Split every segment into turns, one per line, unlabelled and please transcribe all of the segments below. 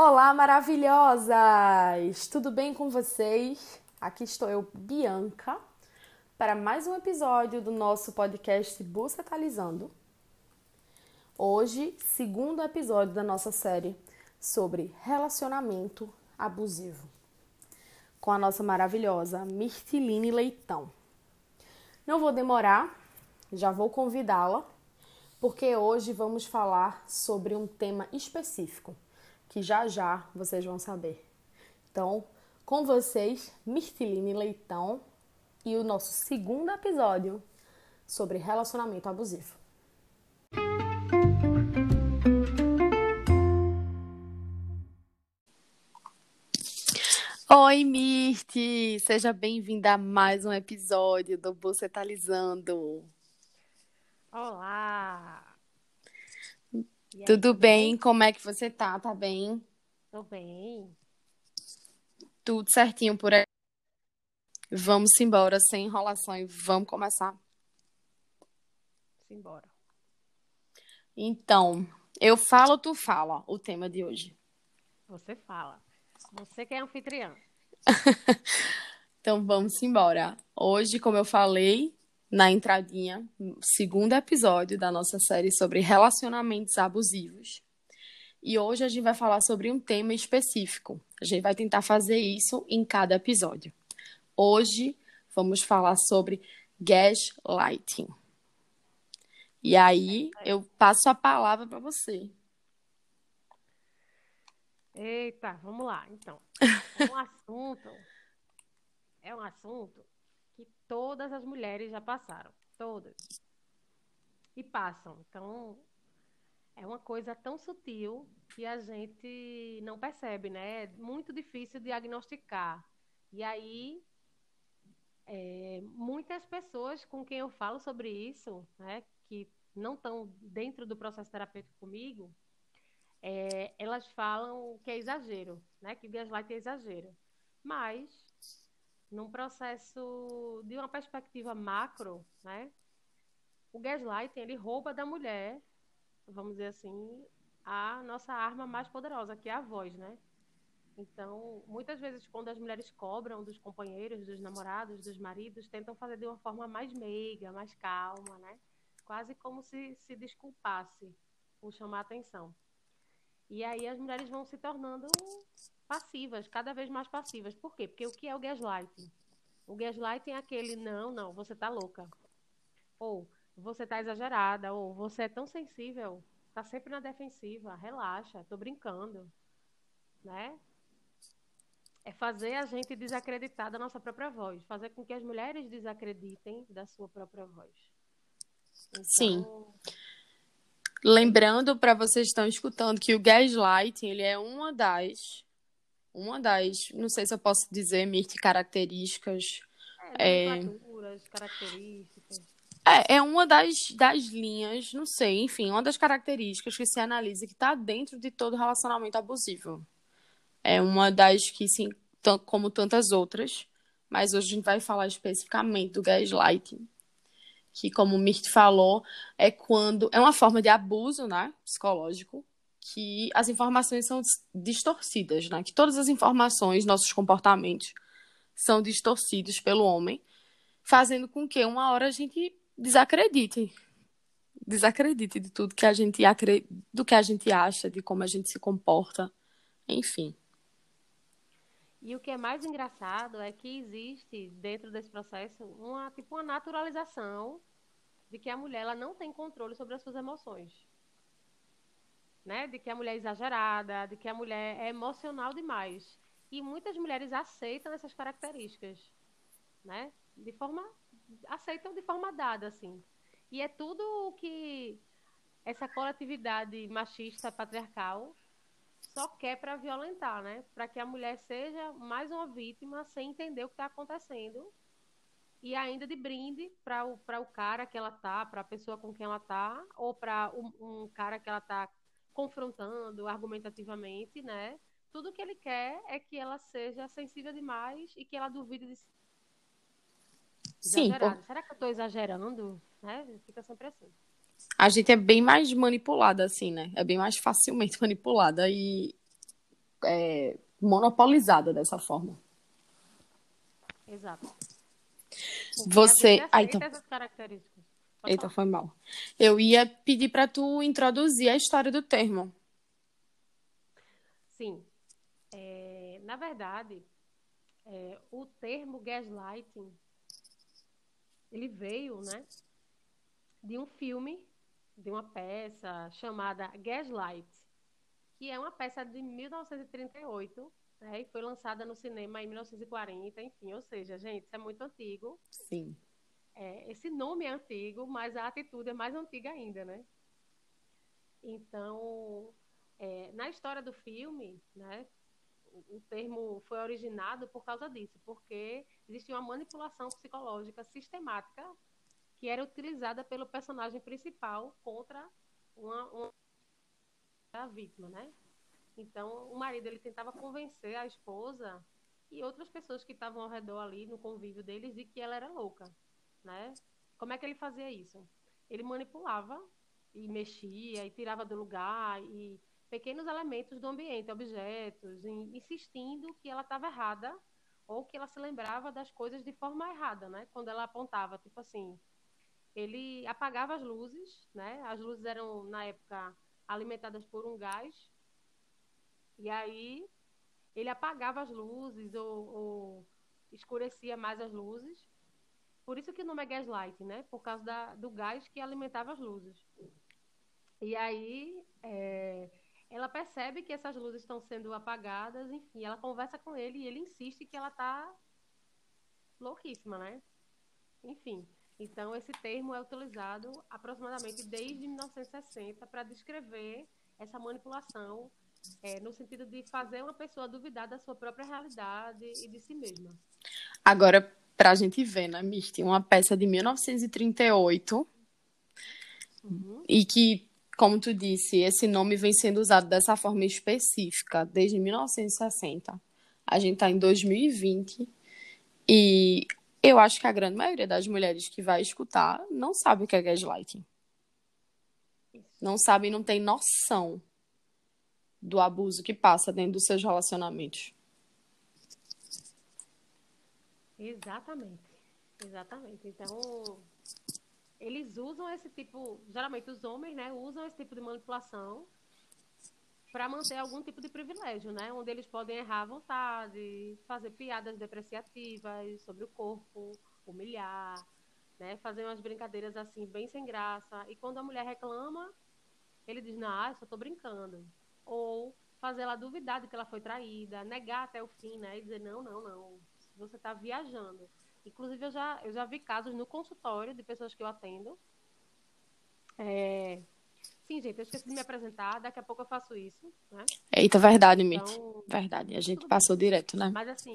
Olá, maravilhosas! Tudo bem com vocês? Aqui estou eu, Bianca, para mais um episódio do nosso podcast Bucetalizando. Hoje, segundo episódio da nossa série sobre relacionamento abusivo, com a nossa maravilhosa Mirtiline Leitão. Não vou demorar, já vou convidá-la, porque hoje vamos falar sobre um tema específico que já já vocês vão saber. Então, com vocês, Mirtiline Leitão e o nosso segundo episódio sobre relacionamento abusivo. Oi, Mirti! Seja bem-vinda a mais um episódio do Bucetalizando.
Olá!
Aí, tudo bem? bem? Como é que você tá? Tá bem?
Tô bem.
Tudo certinho por aí. Vamos embora, sem enrolação, e vamos começar.
Simbora.
Então, eu falo, tu fala o tema de hoje.
Você fala. Você que é anfitriã.
então vamos embora. Hoje, como eu falei, na entradinha, segundo episódio da nossa série sobre relacionamentos abusivos. E hoje a gente vai falar sobre um tema específico. A gente vai tentar fazer isso em cada episódio. Hoje vamos falar sobre gaslighting. E aí eu passo a palavra para você.
Eita, vamos lá, então. É um assunto. É um assunto todas as mulheres já passaram. Todas. E passam. Então, é uma coisa tão sutil que a gente não percebe, né? É muito difícil diagnosticar. E aí, é, muitas pessoas com quem eu falo sobre isso, né, que não estão dentro do processo terapêutico comigo, é, elas falam que é exagero, né, que o gaslight é exagero. Mas num processo de uma perspectiva macro, né? O gaslighting ele rouba da mulher, vamos dizer assim, a nossa arma mais poderosa, que é a voz, né? Então, muitas vezes, quando as mulheres cobram dos companheiros, dos namorados, dos maridos, tentam fazer de uma forma mais meiga, mais calma, né? Quase como se se desculpasse por chamar atenção. E aí as mulheres vão se tornando passivas, cada vez mais passivas. Por quê? Porque o que é o gaslighting? O gaslighting é aquele, não, não, você tá louca. Ou você tá exagerada, ou você é tão sensível, tá sempre na defensiva, relaxa, tô brincando. Né? É fazer a gente desacreditar da nossa própria voz, fazer com que as mulheres desacreditem da sua própria voz.
Então... Sim. Lembrando para vocês que estão escutando que o gaslighting ele é uma das uma das, não sei se eu posso dizer, Mirth, características.
É, é... características.
É, é uma das, das linhas, não sei, enfim, uma das características que se analisa que está dentro de todo relacionamento abusivo. É uma das que, sim, como tantas outras, mas hoje a gente vai falar especificamente do gaslighting, que, como o Mirth falou, é quando é uma forma de abuso, né, psicológico, que as informações são distorcidas, né? Que todas as informações, nossos comportamentos, são distorcidos pelo homem, fazendo com que uma hora a gente desacredite. Desacredite de tudo que a gente do que a gente acha, de como a gente se comporta, enfim.
E o que é mais engraçado é que existe dentro desse processo uma tipo uma naturalização de que a mulher ela não tem controle sobre as suas emoções né? De que a mulher é exagerada, de que a mulher é emocional demais. E muitas mulheres aceitam essas características, né? De forma aceitam de forma dada assim. E é tudo o que essa coletividade machista patriarcal só quer para violentar, né? Para que a mulher seja mais uma vítima sem entender o que está acontecendo e ainda de brinde para o, o cara que ela tá, para a pessoa com quem ela tá, ou para um, um, cara que ela tá confrontando argumentativamente, né? Tudo que ele quer é que ela seja sensível demais e que ela duvide de
Sim. Por...
Será que eu estou exagerando? Né? Fica sempre assim.
A gente é bem mais manipulada, assim, né? É bem mais facilmente manipulada. E é, monopolizada dessa forma.
Exato.
Você.
Ah,
então...
essas características.
Eita, foi mal. Eu ia pedir para tu introduzir a história do termo.
Sim. É, na verdade, é, o termo gaslighting ele veio, né, de um filme, de uma peça chamada Gaslight, que é uma peça de 1938, né, e foi lançada no cinema em 1940, enfim, ou seja, gente, isso é muito antigo.
Sim.
É, esse nome é antigo, mas a atitude é mais antiga ainda, né? Então, é, na história do filme, né, o, termo foi originado por causa disso, porque existia uma manipulação psicológica sistemática que era utilizada pelo personagem principal contra uma, uma a vítima, né? Então, o marido ele tentava convencer a esposa e outras pessoas que estavam ao redor ali no convívio deles de que ela era louca, né? Como é que ele fazia isso? Ele manipulava e mexia e tirava do lugar e pequenos elementos do ambiente, objetos, insistindo que ela estava errada ou que ela se lembrava das coisas de forma errada, né? Quando ela apontava, tipo assim, ele apagava as luzes, né? As luzes eram na época alimentadas por um gás e aí ele apagava as luzes ou, ou escurecia mais as luzes. Por isso que o nome é gaslight, né? Por causa da, do gás que alimentava as luzes. E aí é, ela percebe que essas luzes estão sendo apagadas, enfim, ela conversa com ele e ele insiste que ela tá louquíssima, né? Enfim, então esse termo é utilizado aproximadamente desde 1960 para descrever essa manipulação é, no sentido de fazer uma pessoa duvidar da sua própria realidade e de si mesma.
Agora, para a gente ver, né, Misty, uma peça de 1938 uhum. e que como tu disse, esse nome vem sendo usado dessa forma específica desde 1960. A gente está em 2020 e eu acho que a grande maioria das mulheres que vai escutar não sabe o que é gaslighting. Não sabe e não tem noção do abuso que passa dentro dos seus relacionamentos.
Exatamente. Exatamente. Então, eles usam esse tipo, geralmente os homens, né, usam esse tipo de manipulação para manter algum tipo de privilégio, né, onde eles podem errar à vontade, fazer piadas depreciativas sobre o corpo, humilhar, né, fazer umas brincadeiras assim bem sem graça. E quando a mulher reclama, ele diz: "Não, eu só tô brincando". Ou fazer ela duvidar de que ela foi traída, negar até o fim, né, e dizer: "Não, não, não, você está viajando". Inclusive, eu já, eu já vi casos no consultório de pessoas que eu atendo. É... Sim, gente, eu esqueci de me apresentar, daqui a pouco eu faço isso, né?
Eita, verdade, Mitch. Então, verdade, a gente passou direto, né?
Mas assim,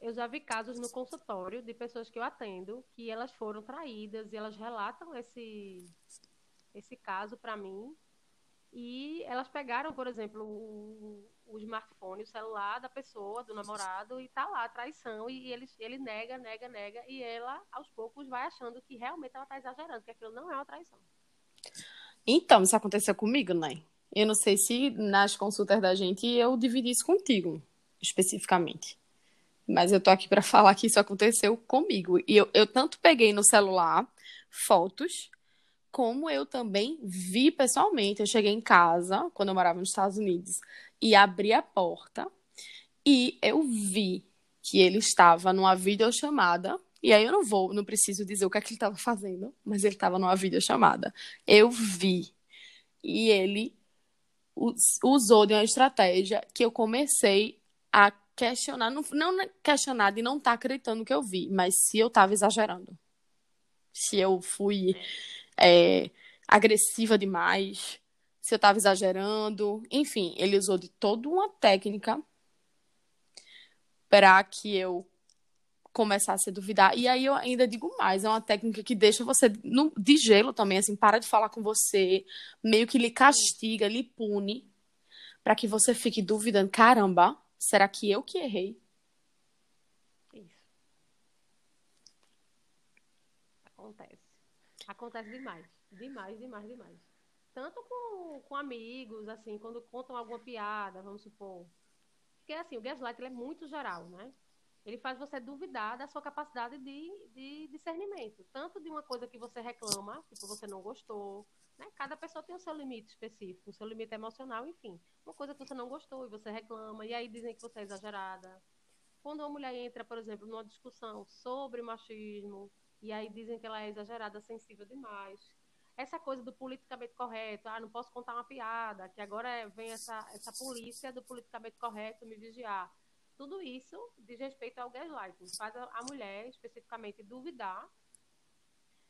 eu já vi casos no consultório de pessoas que eu atendo que elas foram traídas e elas relatam esse, esse caso para mim. E elas pegaram, por exemplo, o, o smartphone, o celular da pessoa, do namorado, e tá lá, traição, e ele, ele nega, nega, nega, e ela, aos poucos, vai achando que realmente ela tá exagerando, que aquilo não é uma traição.
Então, isso aconteceu comigo, né? Eu não sei se nas consultas da gente eu dividi isso contigo, especificamente. Mas eu tô aqui para falar que isso aconteceu comigo. E eu, eu tanto peguei no celular fotos, como eu também vi pessoalmente. Eu cheguei em casa, quando eu morava nos Estados Unidos, e abri a porta e eu vi que ele estava numa videochamada. E aí eu não vou, não preciso dizer o que é que ele estava fazendo, mas ele estava numa videochamada. Eu vi. E ele usou de uma estratégia que eu comecei a questionar, não, não questionar de não estar tá acreditando que eu vi, mas se eu estava exagerando. Se eu fui é, agressiva demais, se eu estava exagerando. Enfim, ele usou de toda uma técnica para que eu começasse a duvidar. E aí eu ainda digo mais, é uma técnica que deixa você no, de gelo também, assim, para de falar com você, meio que lhe castiga, lhe pune, para que você fique duvidando, caramba, será que eu que errei?
Isso. Acontece. Acontece demais. Demais, demais, demais tanto com, com amigos, assim, quando contam alguma piada, vamos supor, Porque, assim, o gaslight ele é muito geral, né? Ele faz você duvidar da sua capacidade de, de discernimento. Tanto de uma coisa que você reclama, tipo, você não gostou, né? Cada pessoa tem o seu limite específico, o seu limite emocional, enfim. Uma coisa que você não gostou e você reclama, e aí dizem que você é exagerada. Quando uma mulher entra, por exemplo, numa discussão sobre machismo, e aí dizem que ela é exagerada, sensível demais. Essa coisa do politicamente correto, ah, não posso contar uma piada, que agora vem essa, essa polícia do politicamente correto me vigiar. Tudo isso diz respeito ao gaslighting. Faz a, a mulher, especificamente, duvidar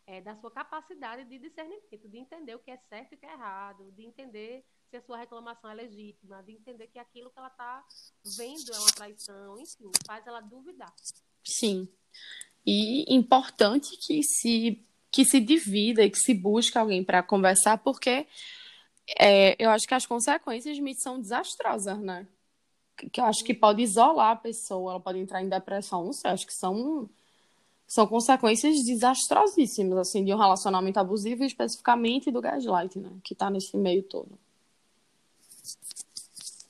é, da sua capacidade de discernimento, de entender o que é certo e o que é errado, de entender se a sua reclamação é legítima, de entender que aquilo que ela está vendo é uma traição, enfim, faz ela duvidar.
Sim. E importante que se que se divida e que se busque alguém para conversar, porque é, eu acho que as consequências de são desastrosas, né? Que eu acho que pode isolar a pessoa, ela pode entrar em depressão, não sei, acho que são são consequências desastrosíssimas, assim, de um relacionamento abusivo, especificamente do gaslight, né? Que tá nesse meio todo.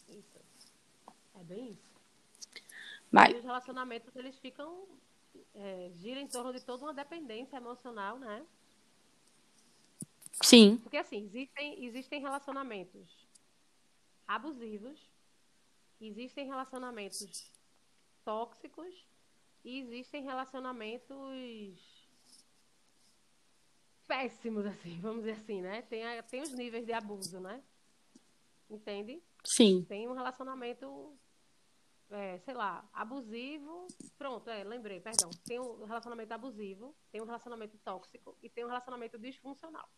Isso. É bem isso.
Mas...
E os relacionamentos, eles ficam... É, gira em torno de toda uma dependência emocional, né?
Sim.
Porque, assim, existem, existem relacionamentos abusivos, existem relacionamentos tóxicos e existem relacionamentos péssimos, assim, vamos dizer assim, né? Tem, tem os níveis de abuso, né? Entende?
Sim.
Tem um relacionamento, é, sei lá, abusivo. Pronto, é, lembrei, perdão. Tem um relacionamento abusivo, tem um relacionamento tóxico e tem um relacionamento disfuncional.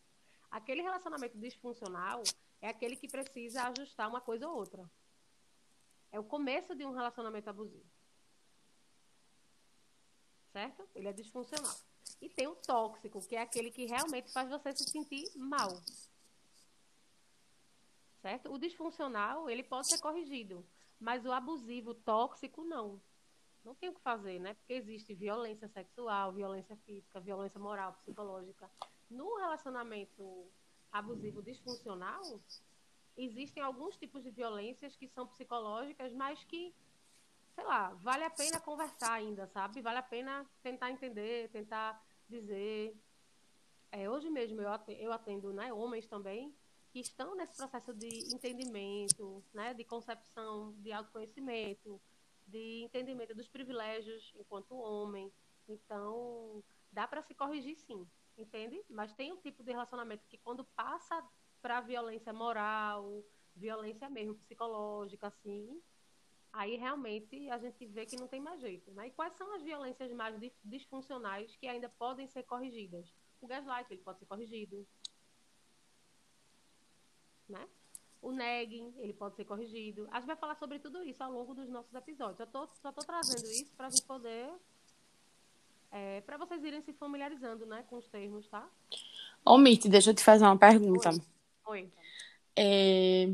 Aquele relacionamento disfuncional é aquele que precisa ajustar uma coisa ou outra. É o começo de um relacionamento abusivo certo? Ele é disfuncional. E tem o tóxico, que é aquele que realmente faz você se sentir mal. Certo? O disfuncional, ele pode ser corrigido, mas o abusivo, tóxico, não. Não tem o que fazer, né? Porque existe violência sexual, violência física, violência moral, psicológica. No relacionamento abusivo disfuncional, existem alguns tipos de violências que são psicológicas, mas que sei lá, vale a pena conversar ainda, sabe? Vale a pena tentar entender, tentar dizer. É, hoje mesmo eu atendo, eu atendo né, homens também que estão nesse processo de entendimento, né, de concepção, de autoconhecimento, de entendimento dos privilégios enquanto homem. Então, dá para se corrigir sim, entende? Mas tem um tipo de relacionamento que quando passa para violência moral, violência mesmo psicológica, assim, aí realmente a gente vê que não tem mais jeito. Né? E quais são as violências mais disfuncionais que ainda podem ser corrigidas? O gaslight, ele pode ser corrigido. Né? O negging, ele pode ser corrigido. A gente vai falar sobre tudo isso ao longo dos nossos episódios. Eu tô, só estou trazendo isso para a gente poder... É, para vocês irem se familiarizando né, com os termos, tá?
Ô, Mitty, deixa eu te fazer uma pergunta.
Oi. Oi.
É,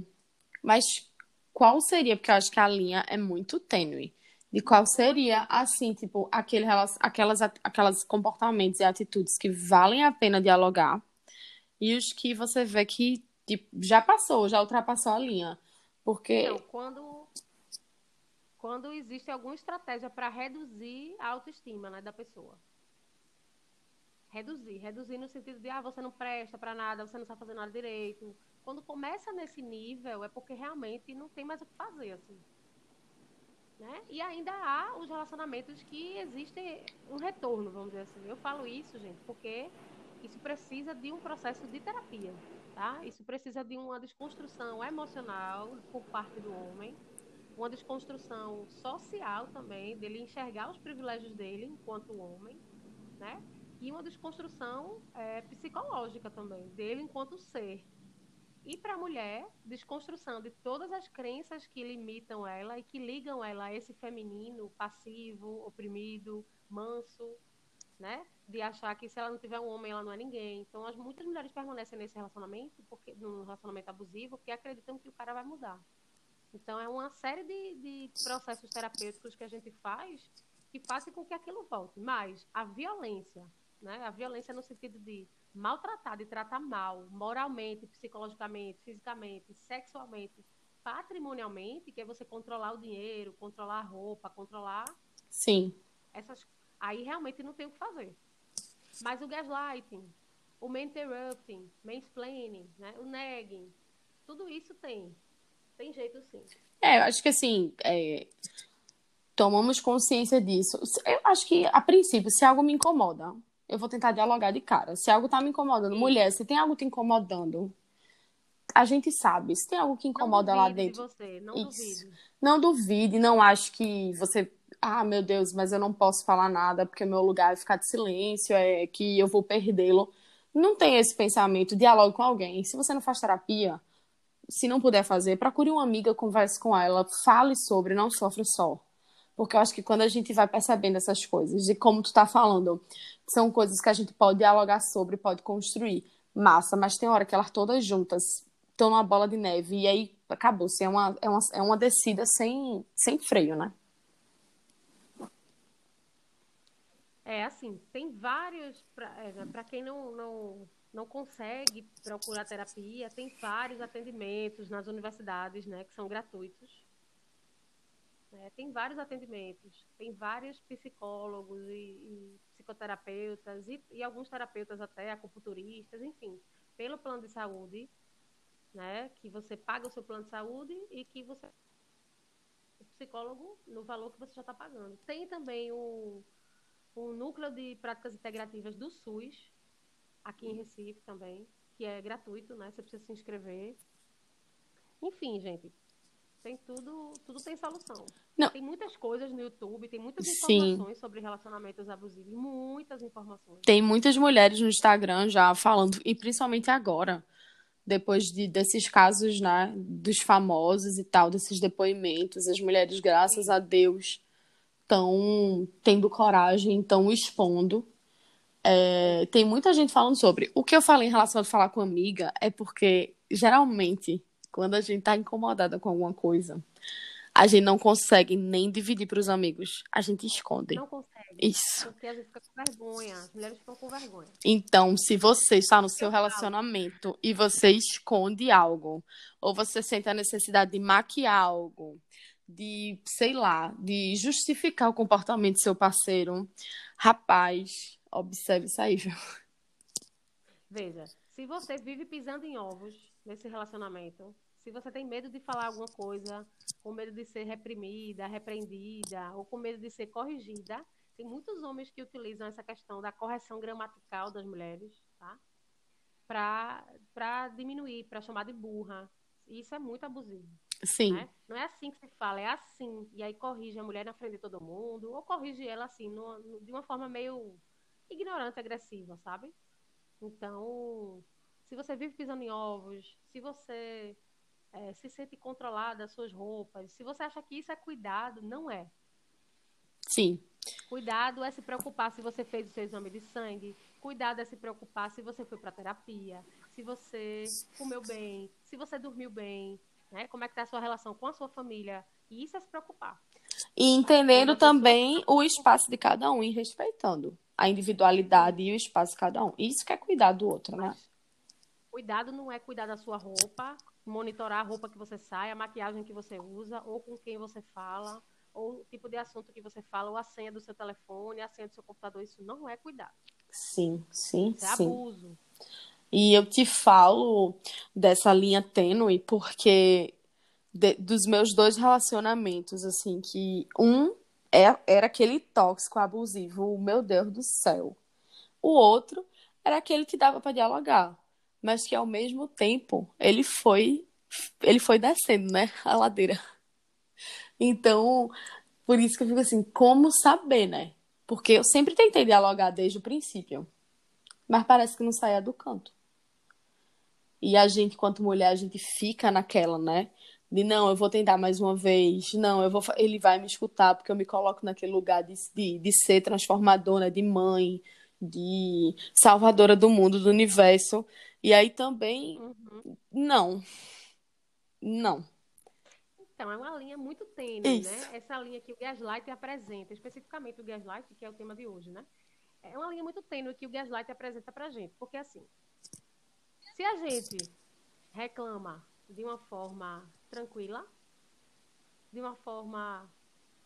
mas qual seria, porque eu acho que a linha é muito tênue, de qual seria, assim, tipo, aquele, aquelas, aquelas comportamentos e atitudes que valem a pena dialogar e os que você vê que tipo, já passou, já ultrapassou a linha. Porque.
Então, quando, quando existe alguma estratégia para reduzir a autoestima né, da pessoa. Reduzir, reduzir no sentido de, ah, você não presta para nada, você não sabe fazer nada direito, quando começa nesse nível, é porque realmente não tem mais o que fazer, assim. Né? E ainda há os relacionamentos que existem um retorno, vamos dizer assim. Eu falo isso, gente, porque isso precisa de um processo de terapia, tá? Isso precisa de uma desconstrução emocional por parte do homem, uma desconstrução social também, dele enxergar os privilégios dele enquanto homem, né? E uma desconstrução é, psicológica também, dele enquanto ser, e para a mulher, desconstrução de todas as crenças que limitam ela e que ligam ela a esse feminino passivo, oprimido, manso, né? De achar que se ela não tiver um homem, ela não é ninguém. Então, as, muitas mulheres permanecem nesse relacionamento, porque num relacionamento abusivo, porque acreditam que o cara vai mudar. Então, é uma série de, de processos terapêuticos que a gente faz que fazem com que aquilo volte. Mas a violência, né? A violência no sentido de maltratar, de tratar mal, moralmente, psicologicamente, fisicamente, sexualmente, patrimonialmente, que é você controlar o dinheiro, controlar a roupa, controlar.
Sim.
Essas... Aí realmente não tem o que fazer. Mas o gaslighting, o interrupting, mansplaining, né? o nagging, tudo isso tem. Tem jeito sim.
É, eu acho que assim, é... tomamos consciência disso. Eu acho que, a princípio, se algo me incomoda, eu vou tentar dialogar de cara. Se algo tá me incomodando, sim. mulher, se tem algo te incomodando, a gente sabe. Se tem algo que incomoda lá dentro.
De você. Não isso. duvide.
Não duvide, não acho que você. Ah, meu Deus, mas eu não posso falar nada porque meu lugar é ficar de silêncio, é que eu vou perdê-lo. Não tem esse pensamento, dialogue com alguém. Se você não faz terapia, se não puder fazer, procure uma amiga, converse com ela, fale sobre, não sofre só. Porque eu acho que quando a gente vai percebendo essas coisas, e como tu tá falando, são coisas que a gente pode dialogar sobre, pode construir. Massa, mas tem hora que elas todas juntas estão numa bola de neve. E aí acabou-se. É uma, é, uma, é uma descida sem, sem freio, né?
É, assim, tem vários. Para é, quem não, não, não consegue procurar terapia, tem vários atendimentos nas universidades, né, que são gratuitos. É, tem vários atendimentos, tem vários psicólogos e, e psicoterapeutas e, e, alguns terapeutas até, acupunturistas, enfim, pelo plano de saúde né? Que você paga o seu plano de saúde e que você o psicólogo no valor que você já está pagando. Tem também o, o núcleo de práticas integrativas do SUS aqui em Recife também, que é gratuito, né? Você precisa se inscrever. Enfim, gente, tem tudo, tudo tem solução.
Não.
Tem muitas coisas no YouTube, tem muitas informações Sim. sobre relacionamentos abusivos, muitas informações.
Tem muitas mulheres no Instagram já falando, e principalmente agora, depois de, desses casos, né, dos famosos e tal, desses depoimentos, as mulheres, graças a Deus, estão tendo coragem, estão expondo. É, tem muita gente falando sobre. O que eu falei em relação a falar com amiga é porque, geralmente, quando a gente tá incomodada com alguma coisa, a gente não consegue nem dividir para os amigos. A gente esconde.
Não consegue.
Isso.
Porque a gente fica com vergonha. As mulheres ficam com vergonha.
Então, se você está no seu relacionamento e você esconde algo, ou você sente a necessidade de maquiar algo, de, sei lá, de justificar o comportamento do seu parceiro, rapaz, observe isso aí, viu?
Veja, se você vive pisando em ovos nesse relacionamento, se você tem medo de falar alguma coisa, com medo de ser reprimida, repreendida, ou com medo de ser corrigida, tem muitos homens que utilizam essa questão da correção gramatical das mulheres, tá? Para diminuir, para chamar de burra. E isso é muito abusivo.
Sim.
Né? Não é assim que se fala, é assim. E aí corrige a mulher na frente de todo mundo, ou corrige ela assim, no, no, de uma forma meio ignorante, agressiva, sabe? Então, se você vive pisando em ovos, se você é, se sente controlada das suas roupas, se você acha que isso é cuidado, não é.
Sim.
Cuidado é se preocupar se você fez o seu exame de sangue. Cuidado é se preocupar se você foi para terapia, se você comeu bem, se você dormiu bem, né? Como é que está a sua relação com a sua família. E isso é se preocupar.
E entendendo também o espaço de cada um e respeitando a individualidade e o espaço de cada um. Isso que é cuidar do outro, né?
Cuidado não é cuidar da sua roupa, monitorar a roupa que você sai, a maquiagem que você usa, ou com quem você fala, ou o tipo de assunto que você fala, ou a senha do seu telefone, a senha do seu computador. Isso não é cuidado.
Sim, sim,
Isso é
sim.
abuso.
E eu te falo dessa linha tênue porque de, dos meus dois relacionamentos, assim, que um é, era aquele tóxico abusivo, meu Deus do céu. O outro era aquele que dava para dialogar mas que ao mesmo tempo ele foi ele foi descendo, né, a ladeira. Então, por isso que eu fico assim, como saber, né? Porque eu sempre tentei dialogar desde o princípio, mas parece que não saía do canto. E a gente, quanto mulher, a gente fica naquela, né? De não, eu vou tentar mais uma vez, não, eu vou, ele vai me escutar, porque eu me coloco naquele lugar de, de, de ser transformadora, de mãe, de salvadora do mundo, do universo. E aí também, uhum. não. Não.
Então, é uma linha muito tênue, né? Essa linha que o Gaslight apresenta, especificamente o Gaslight, que é o tema de hoje, né? É uma linha muito tênue que o Gaslight apresenta pra gente. Porque, assim, se a gente reclama de uma forma tranquila, de uma forma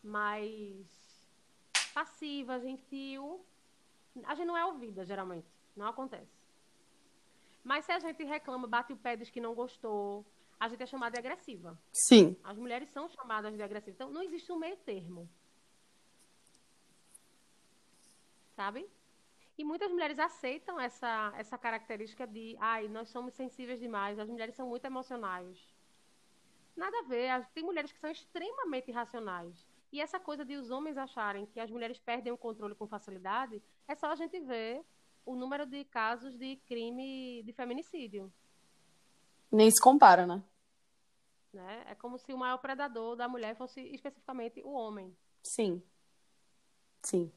mais passiva, gentil. A gente não é ouvida, geralmente. Não acontece. Mas se a gente reclama, bate o pé, diz que não gostou, a gente é chamada de agressiva.
Sim.
As mulheres são chamadas de agressivas. Então, não existe um meio termo. Sabe? E muitas mulheres aceitam essa, essa característica de, ai, nós somos sensíveis demais, as mulheres são muito emocionais. Nada a ver. Tem mulheres que são extremamente irracionais. E essa coisa de os homens acharem que as mulheres perdem o controle com facilidade, é só a gente ver o número de casos de crime de feminicídio.
Nem se compara, né?
né? É como se o maior predador da mulher fosse especificamente o homem.
Sim. Sim.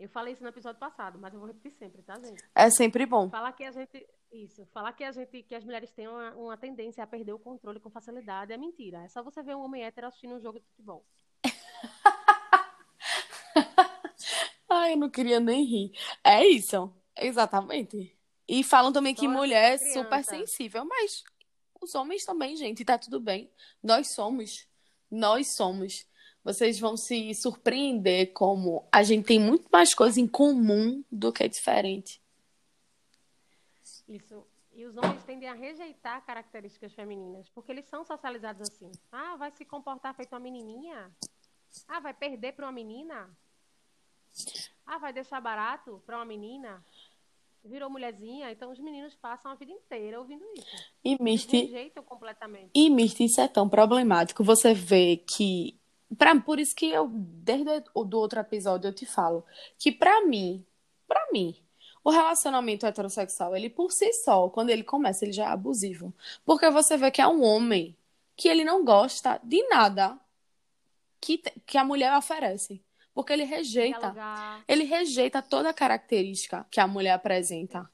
Eu falei isso no episódio passado, mas eu vou repetir sempre, tá, gente?
É sempre bom.
Falar que a gente. Isso. Falar que a gente, que as mulheres têm uma, uma tendência a perder o controle com facilidade é mentira. É só você ver um homem hétero assistindo um jogo de futebol.
Ai, eu não queria nem rir. É isso. Exatamente. E falam também que mulher é super sensível, mas os homens também, gente, tá tudo bem. Nós somos. Nós somos. Vocês vão se surpreender como a gente tem muito mais coisa em comum do que diferente.
Isso. E os homens tendem a rejeitar características femininas, porque eles são socializados assim. Ah, vai se comportar feito uma menininha? Ah, vai perder para uma menina? Ah, vai deixar barato para uma menina? Virou mulherzinha, então os meninos passam a vida inteira ouvindo isso.
E Misty,
rejeitam completamente.
E Misty, isso é tão problemático. Você vê que pra, por isso que eu desde o do outro episódio eu te falo que para mim, para mim, o relacionamento heterossexual, ele por si só, quando ele começa, ele já é abusivo. Porque você vê que é um homem que ele não gosta de nada que, que a mulher oferece. Porque ele rejeita. Ele rejeita toda a característica que a mulher apresenta.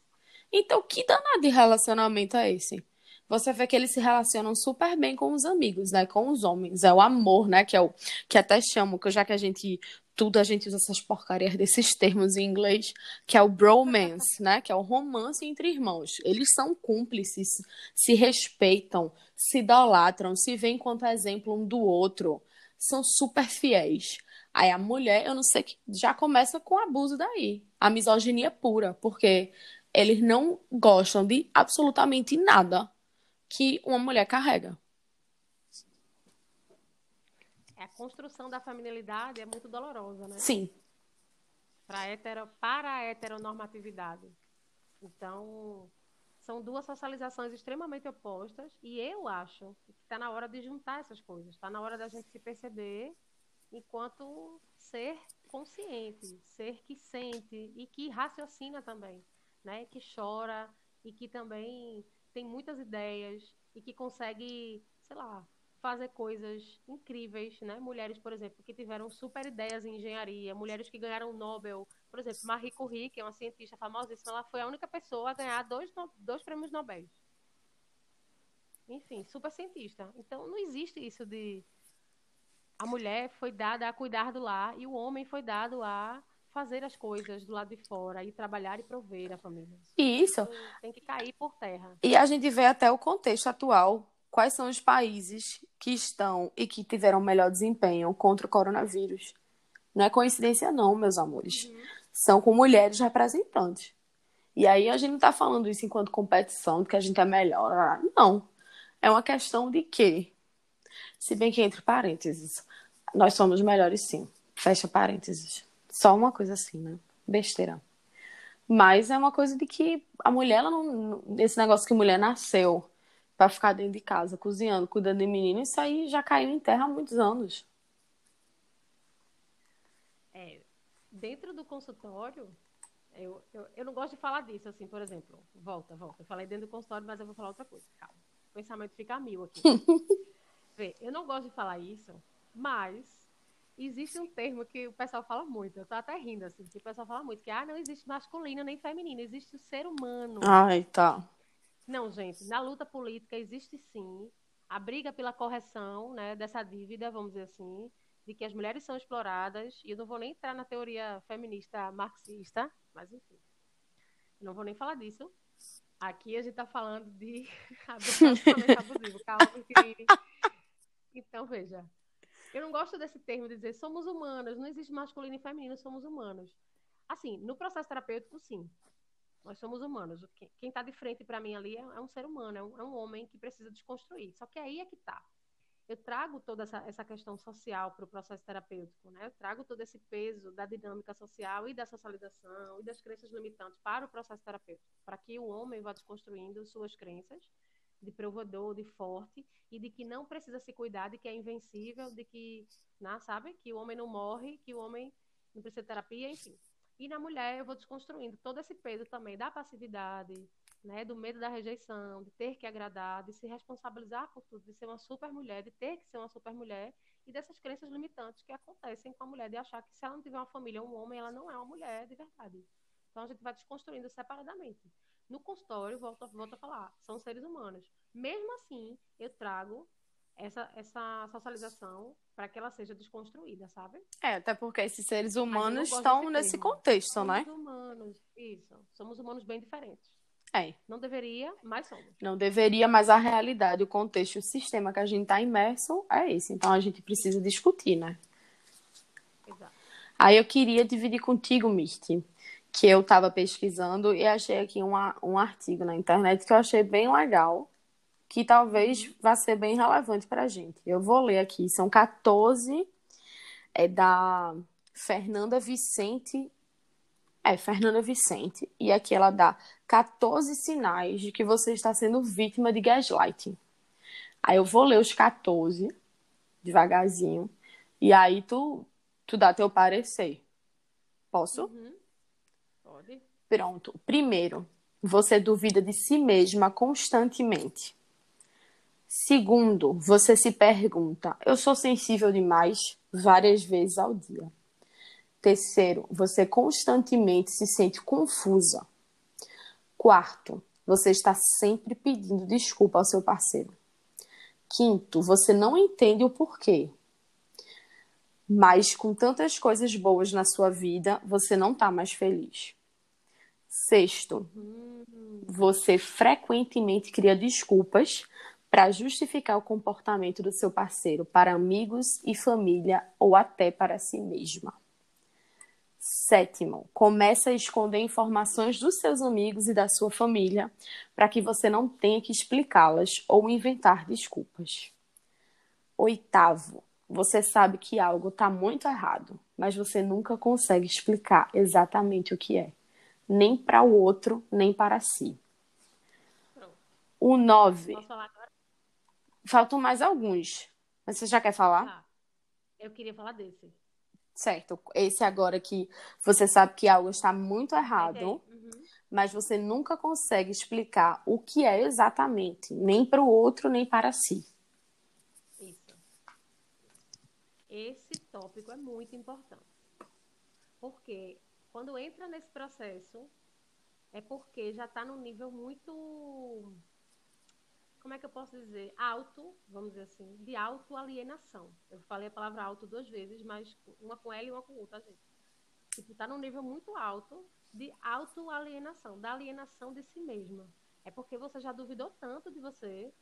Então, que danado de relacionamento é esse? Você vê que eles se relacionam super bem com os amigos, né? Com os homens. É o amor, né? Que é o que até chamo, que já que a gente tudo a gente usa essas porcarias desses termos em inglês, que é o bromance, né? Que é o romance entre irmãos. Eles são cúmplices, se respeitam, se idolatram, se veem enquanto exemplo um do outro. São super fiéis. Aí a mulher, eu não sei que já começa com abuso daí. A misoginia pura, porque eles não gostam de absolutamente nada que uma mulher carrega.
É, a construção da familiaridade é muito dolorosa, né?
Sim.
Para, hetero, para a heteronormatividade. Então, são duas socializações extremamente opostas e eu acho que está na hora de juntar essas coisas. Está na hora da gente se perceber enquanto ser consciente, ser que sente e que raciocina também, né? Que chora e que também tem muitas ideias e que consegue, sei lá, fazer coisas incríveis, né? Mulheres, por exemplo, que tiveram super ideias em engenharia, mulheres que ganharam Nobel, por exemplo, Marie Curie, que é uma cientista famosíssima, ela foi a única pessoa a ganhar dois, dois prêmios Nobel. Enfim, super cientista. Então, não existe isso de a mulher foi dada a cuidar do lar e o homem foi dado a fazer as coisas do lado de fora e trabalhar e prover a família.
Isso.
Tem que cair por terra.
E a gente vê até o contexto atual. Quais são os países que estão e que tiveram melhor desempenho contra o coronavírus? Não é coincidência, não, meus amores. Uhum. São com mulheres representantes. E aí a gente não está falando isso enquanto competição, de que a gente é melhor. Não. É uma questão de quê? Se bem que entre parênteses, nós somos melhores sim. Fecha parênteses. Só uma coisa assim, né? Besteira. Mas é uma coisa de que a mulher, ela não. Esse negócio que mulher nasceu para ficar dentro de casa, cozinhando, cuidando de menino, isso aí já caiu em terra há muitos anos.
É, dentro do consultório, eu, eu, eu não gosto de falar disso, assim, por exemplo. Volta, volta. Eu falei dentro do consultório, mas eu vou falar outra coisa. Calma. O pensamento fica mil aqui. Vê, eu não gosto de falar isso, mas existe um termo que o pessoal fala muito. Eu tô até rindo, assim, que o pessoal fala muito, que ah, não existe masculino nem feminino, existe o ser humano.
Ai, tá.
Não, gente, na luta política existe sim a briga pela correção, né, dessa dívida, vamos dizer assim, de que as mulheres são exploradas, e eu não vou nem entrar na teoria feminista marxista, mas enfim. não vou nem falar disso. Aqui a gente está falando de Calvin Klein. Então, veja. Eu não gosto desse termo de dizer somos humanos, não existe masculino e feminino, somos humanos. Assim, no processo terapêutico, sim. Nós somos humanos. Quem está de frente para mim ali é, é, um ser humano, é um, é um homem que precisa desconstruir. Só que aí é que está eu trago toda essa, essa questão social para o processo terapêutico, né? Eu trago todo esse peso da dinâmica social e da socialização e das crenças limitantes para o processo terapêutico, para que o homem vá desconstruindo suas crenças de provador, de forte e de que não precisa se cuidar, de que é invencível, de que, não, sabe, que o homem não morre, que o homem não precisa de terapia, enfim. E na mulher eu vou desconstruindo todo esse peso também da passividade, né, do medo da rejeição, de ter que agradar, de se responsabilizar por tudo, de ser uma super mulher, de ter que ser uma super mulher e dessas crenças limitantes que acontecem com a mulher de achar que se ela não tiver uma família um homem, ela não é uma mulher de verdade. Então a gente vai desconstruindo separadamente. No consultório, volto, volto a falar, são seres humanos. Mesmo assim, eu trago essa, essa socialização para que ela seja desconstruída, sabe?
É, até porque esses seres humanos estão nesse contexto,
somos
né?
Somos humanos, isso. Somos humanos bem diferentes.
É.
Não deveria, mas somos.
Não deveria, mas a realidade, o contexto, o sistema que a gente está imerso é esse. Então a gente precisa discutir, né?
Exato.
Aí eu queria dividir contigo, Misty, que eu estava pesquisando e achei aqui uma, um artigo na internet que eu achei bem legal, que talvez vá ser bem relevante para a gente. Eu vou ler aqui, são 14, é da Fernanda Vicente é Fernanda Vicente. E aqui ela dá 14 sinais de que você está sendo vítima de gaslighting. Aí eu vou ler os 14 devagarzinho. E aí tu, tu dá teu parecer. Posso?
Uhum.
Pronto. Primeiro, você duvida de si mesma constantemente. Segundo, você se pergunta: eu sou sensível demais? várias vezes ao dia. Terceiro, você constantemente se sente confusa. Quarto, você está sempre pedindo desculpa ao seu parceiro. Quinto, você não entende o porquê. Mas com tantas coisas boas na sua vida, você não está mais feliz. Sexto, você frequentemente cria desculpas para justificar o comportamento do seu parceiro para amigos e família ou até para si mesma. Sétimo, começa a esconder informações dos seus amigos e da sua família para que você não tenha que explicá-las ou inventar desculpas. Oitavo, você sabe que algo está muito errado, mas você nunca consegue explicar exatamente o que é, nem para o outro, nem para si. O nove.
Posso falar agora?
Faltam mais alguns. Mas você já quer falar?
Ah, eu queria falar desse
certo? Esse agora que você sabe que algo está muito errado,
uhum.
mas você nunca consegue explicar o que é exatamente, nem para o outro, nem para si.
Isso. Esse tópico é muito importante. Porque quando entra nesse processo, é porque já está num nível muito como é que eu posso dizer, auto, vamos dizer assim, de autoalienação. Eu falei a palavra auto duas vezes, mas uma com L e uma com U, tá, gente? Tipo, tá num nível muito alto de autoalienação, da alienação de si mesma. É porque você já duvidou tanto de você,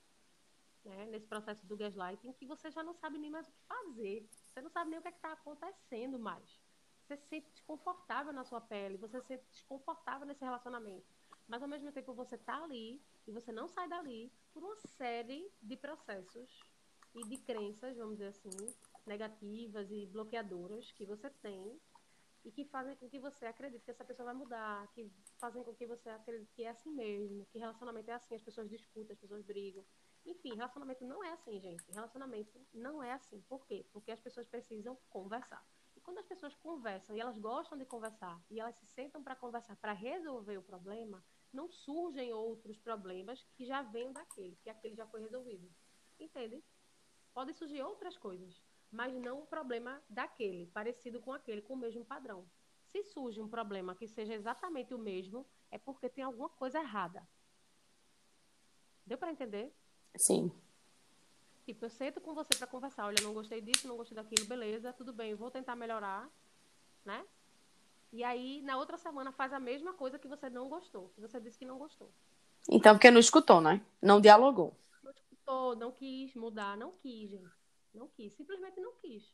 né, nesse processo do gaslighting, que você já não sabe nem mais o que fazer. Você não sabe nem o que é está acontecendo mais. Você se sente desconfortável na sua pele, você se sente desconfortável nesse relacionamento. Mas ao mesmo tempo você tá ali e você não sai dali por uma série de processos e de crenças, vamos dizer assim, negativas e bloqueadoras que você tem e que fazem com que você acredite que essa pessoa vai mudar, que fazem com que você acredite que é assim mesmo, que relacionamento é assim, as pessoas discutem, as pessoas brigam. Enfim, relacionamento não é assim, gente. Relacionamento não é assim. Por quê? Porque as pessoas precisam conversar. Quando as pessoas conversam e elas gostam de conversar e elas se sentam para conversar, para resolver o problema, não surgem outros problemas que já venham daquele, que aquele já foi resolvido. Entende? Podem surgir outras coisas, mas não o problema daquele, parecido com aquele, com o mesmo padrão. Se surge um problema que seja exatamente o mesmo, é porque tem alguma coisa errada. Deu para entender?
Sim.
Tipo, eu sento com você para conversar. Olha, não gostei disso, não gostei daquilo, beleza, tudo bem, vou tentar melhorar, né? E aí, na outra semana, faz a mesma coisa que você não gostou, que você disse que não gostou.
Então, porque não escutou, né? Não dialogou.
Não gostou, não quis mudar, não quis, gente. Não quis, simplesmente não quis.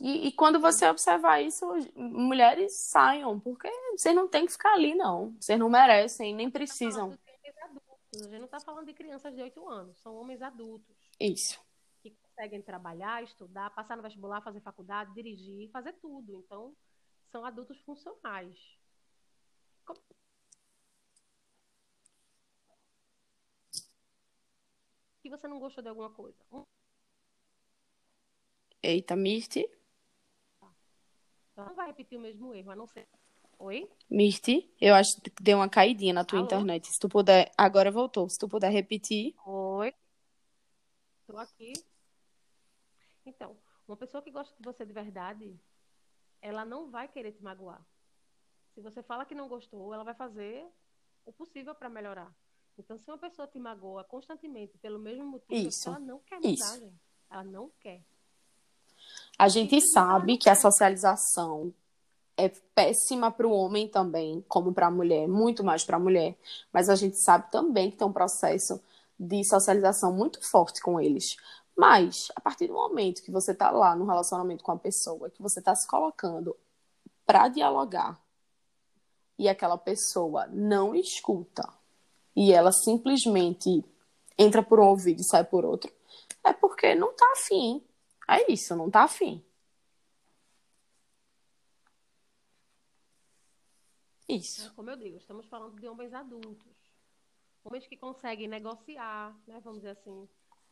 E, e, quando você observar isso, mulheres saiam, porque vocês não têm que ficar ali, não. Vocês não merecem, nem precisam.
A gente não está falando de crianças de 8 anos, são homens adultos.
Isso.
Que conseguem trabalhar, estudar, passar no vestibular, fazer faculdade, dirigir, fazer tudo. Então, são adultos funcionais. Como... Que você não gostou de alguma coisa?
Eita, Misty.
Então não vai repetir o mesmo erro, a não ser. Oi?
Misty, eu acho que deu uma caidinha na tua
Alô?
internet. Se tu puder. Agora voltou. Se tu puder repetir.
Oi. Estou aqui. Então, uma pessoa que gosta de você de verdade, ela não vai querer te magoar. Se você fala que não gostou, ela vai fazer o possível para melhorar. Então, se uma pessoa te magoa constantemente pelo mesmo motivo,
Isso.
ela não quer mudar,
Isso.
gente. Ela não quer.
A gente sabe que a socialização é péssima para o homem também, como para a mulher, muito mais para a mulher. Mas a gente sabe também que tem um processo de socialização muito forte com eles. Mas, a partir do momento que você está lá no relacionamento com a pessoa, que você está se colocando para dialogar, e aquela pessoa não escuta, e ela simplesmente entra por um ouvido e sai por outro, é porque não tá afim. É isso, não tá afim. Isso.
né? Como eu digo, estamos falando de homens adultos. Homens que conseguem negociar, né? Vamos dizer assim,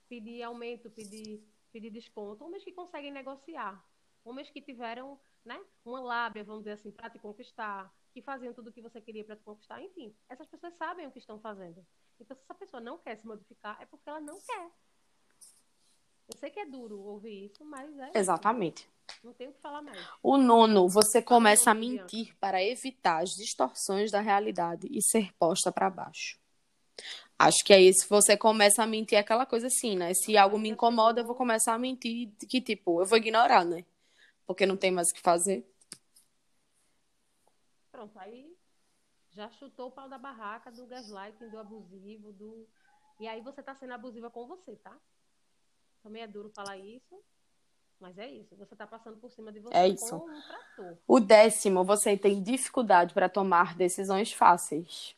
pedir aumento, pedir, pedir desconto. Homens que conseguem negociar. Homens que tiveram, né, uma lábia, vamos dizer assim, para te conquistar, que faziam tudo o que você queria para te conquistar. Enfim, essas pessoas sabem o que estão fazendo. Então, se essa pessoa não quer se modificar, é porque ela não quer. Eu sei que é duro ouvir isso, mas é. isso.
Exatamente.
Não tenho o que falar mais.
O nono, você começa a mentir para evitar as distorções da realidade e ser posta para baixo. Acho que é isso. Você começa a mentir é aquela coisa assim, né? Se algo me incomoda, eu vou começar a mentir que, tipo, eu vou ignorar, né? Porque não tem mais o que fazer.
Pronto, aí já chutou o pau da barraca do gaslighting, do abusivo, do. E aí você tá sendo abusiva com você, tá? Também é duro falar isso, mas é isso. Você tá passando por cima de você
É isso.
um trator.
O décimo, você tem dificuldade para tomar decisões fáceis.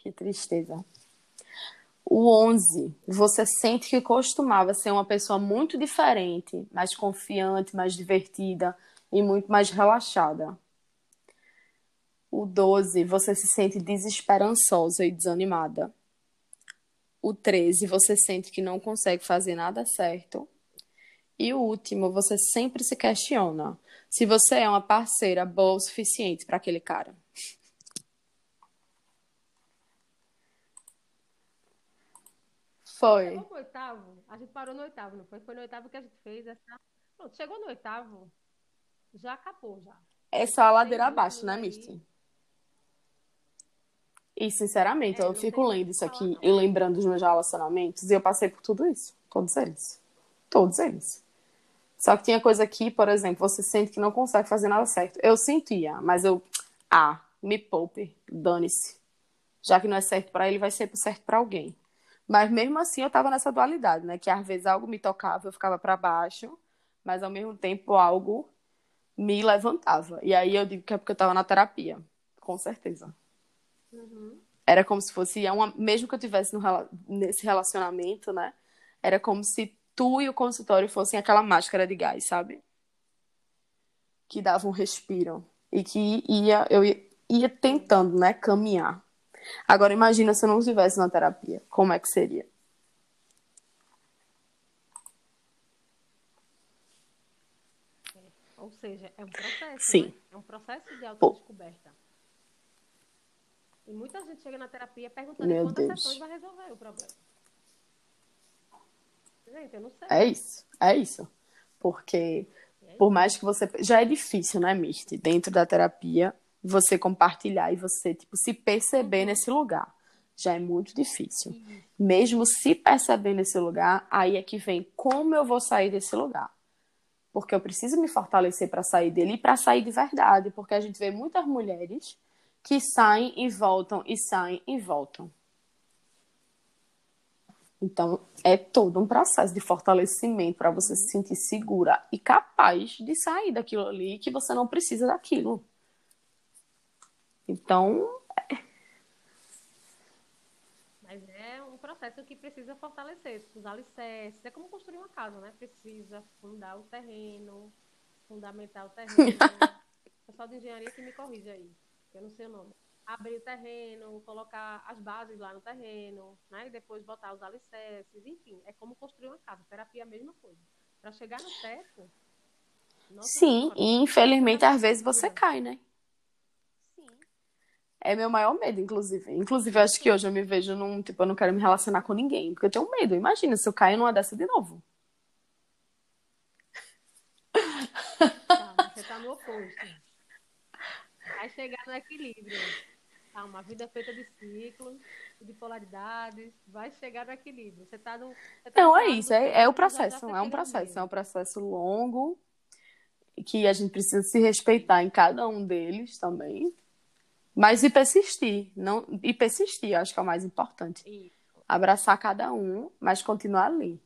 Que tristeza. O 11, você sente que costumava ser uma pessoa muito diferente, mais confiante, mais divertida e muito mais relaxada. O 12, você se sente desesperançosa e desanimada. O 13, você sente que não consegue fazer nada certo. E o último, você sempre se questiona se você é uma parceira boa o suficiente para aquele cara. Foi.
Chegou no oitavo, a gente parou no oitavo, não foi? Foi no oitavo que a gente fez essa. Pronto, chegou no oitavo, já acabou já.
É só a ladeira abaixo, né. Misty? E, sinceramente,
É,
eu fico lendo isso aqui
não.
e lembrando dos meus relacionamentos, e eu passei por tudo isso. Todos eles. Todos eles. Só que tinha coisa aqui, por exemplo, você sente que não consegue fazer nada certo. Eu sentia, mas eu. Ah, me poupe, dane-se. Já que não é certo pra ele, vai ser certo pra alguém. Mas mesmo assim eu tava nessa dualidade, né? Que às vezes algo me tocava, eu ficava pra baixo, mas ao mesmo tempo algo me levantava. E aí eu digo que é porque eu tava na terapia. Com certeza.
Uhum.
Era como se fosse uma, mesmo que eu tivesse no nesse relacionamento, né? Era como se tu e o consultório fossem aquela máscara de gás, sabe? Que dava um respiro e que ia eu ia, ia tentando, né, caminhar. Agora imagina se eu não estivesse na terapia, como é que seria?
Ou seja, é um processo,
Sim.
né? É um processo de autodescoberta. E muita gente chega na terapia perguntando
Meu
quantas
Deus.
sessões vai resolver o problema. Gente, eu não sei.
É isso, é isso. Porque por mais que você já é difícil, né, Misty, dentro da terapia, você compartilhar e você tipo se perceber nesse lugar. Já é muito difícil. Mesmo se perceber nesse lugar, aí é que vem como eu vou sair desse lugar. Porque eu preciso me fortalecer para sair dele e para sair de verdade, porque a gente vê muitas mulheres que saem e voltam e saem e voltam. Então, é todo um processo de fortalecimento para você se sentir segura e capaz de sair daquilo ali que você não precisa daquilo. Então.
Mas é um processo que precisa fortalecer os alicerces. É como construir uma casa, né? Precisa fundar o terreno, fundamentar o terreno. o pessoal de engenharia que me corrige aí, que eu não sei o nome abrir o terreno, colocar as bases lá no terreno, né? E depois botar os alicerces, enfim, é como construir uma casa. Terapia é a mesma coisa. Para chegar no teto.
Sim, e infelizmente às vezes você cai, né? É meu maior medo, inclusive. Inclusive, acho que hoje eu me vejo num, tipo, eu não quero me relacionar com ninguém, porque eu tenho medo. Imagina se eu cair numa dessa de novo.
Tá, você tá no oposto. Vai chegar no equilíbrio. Tá, uma vida feita de ciclos, de polaridades, vai chegar no equilíbrio. Você está no. Você
tá Não, é isso, é, é o processo, é um processo, é um processo longo que a gente precisa se respeitar em cada um deles também. Mas e persistir, não e persistir, acho que é o mais importante. Isso. Abraçar cada um, mas continuar ali.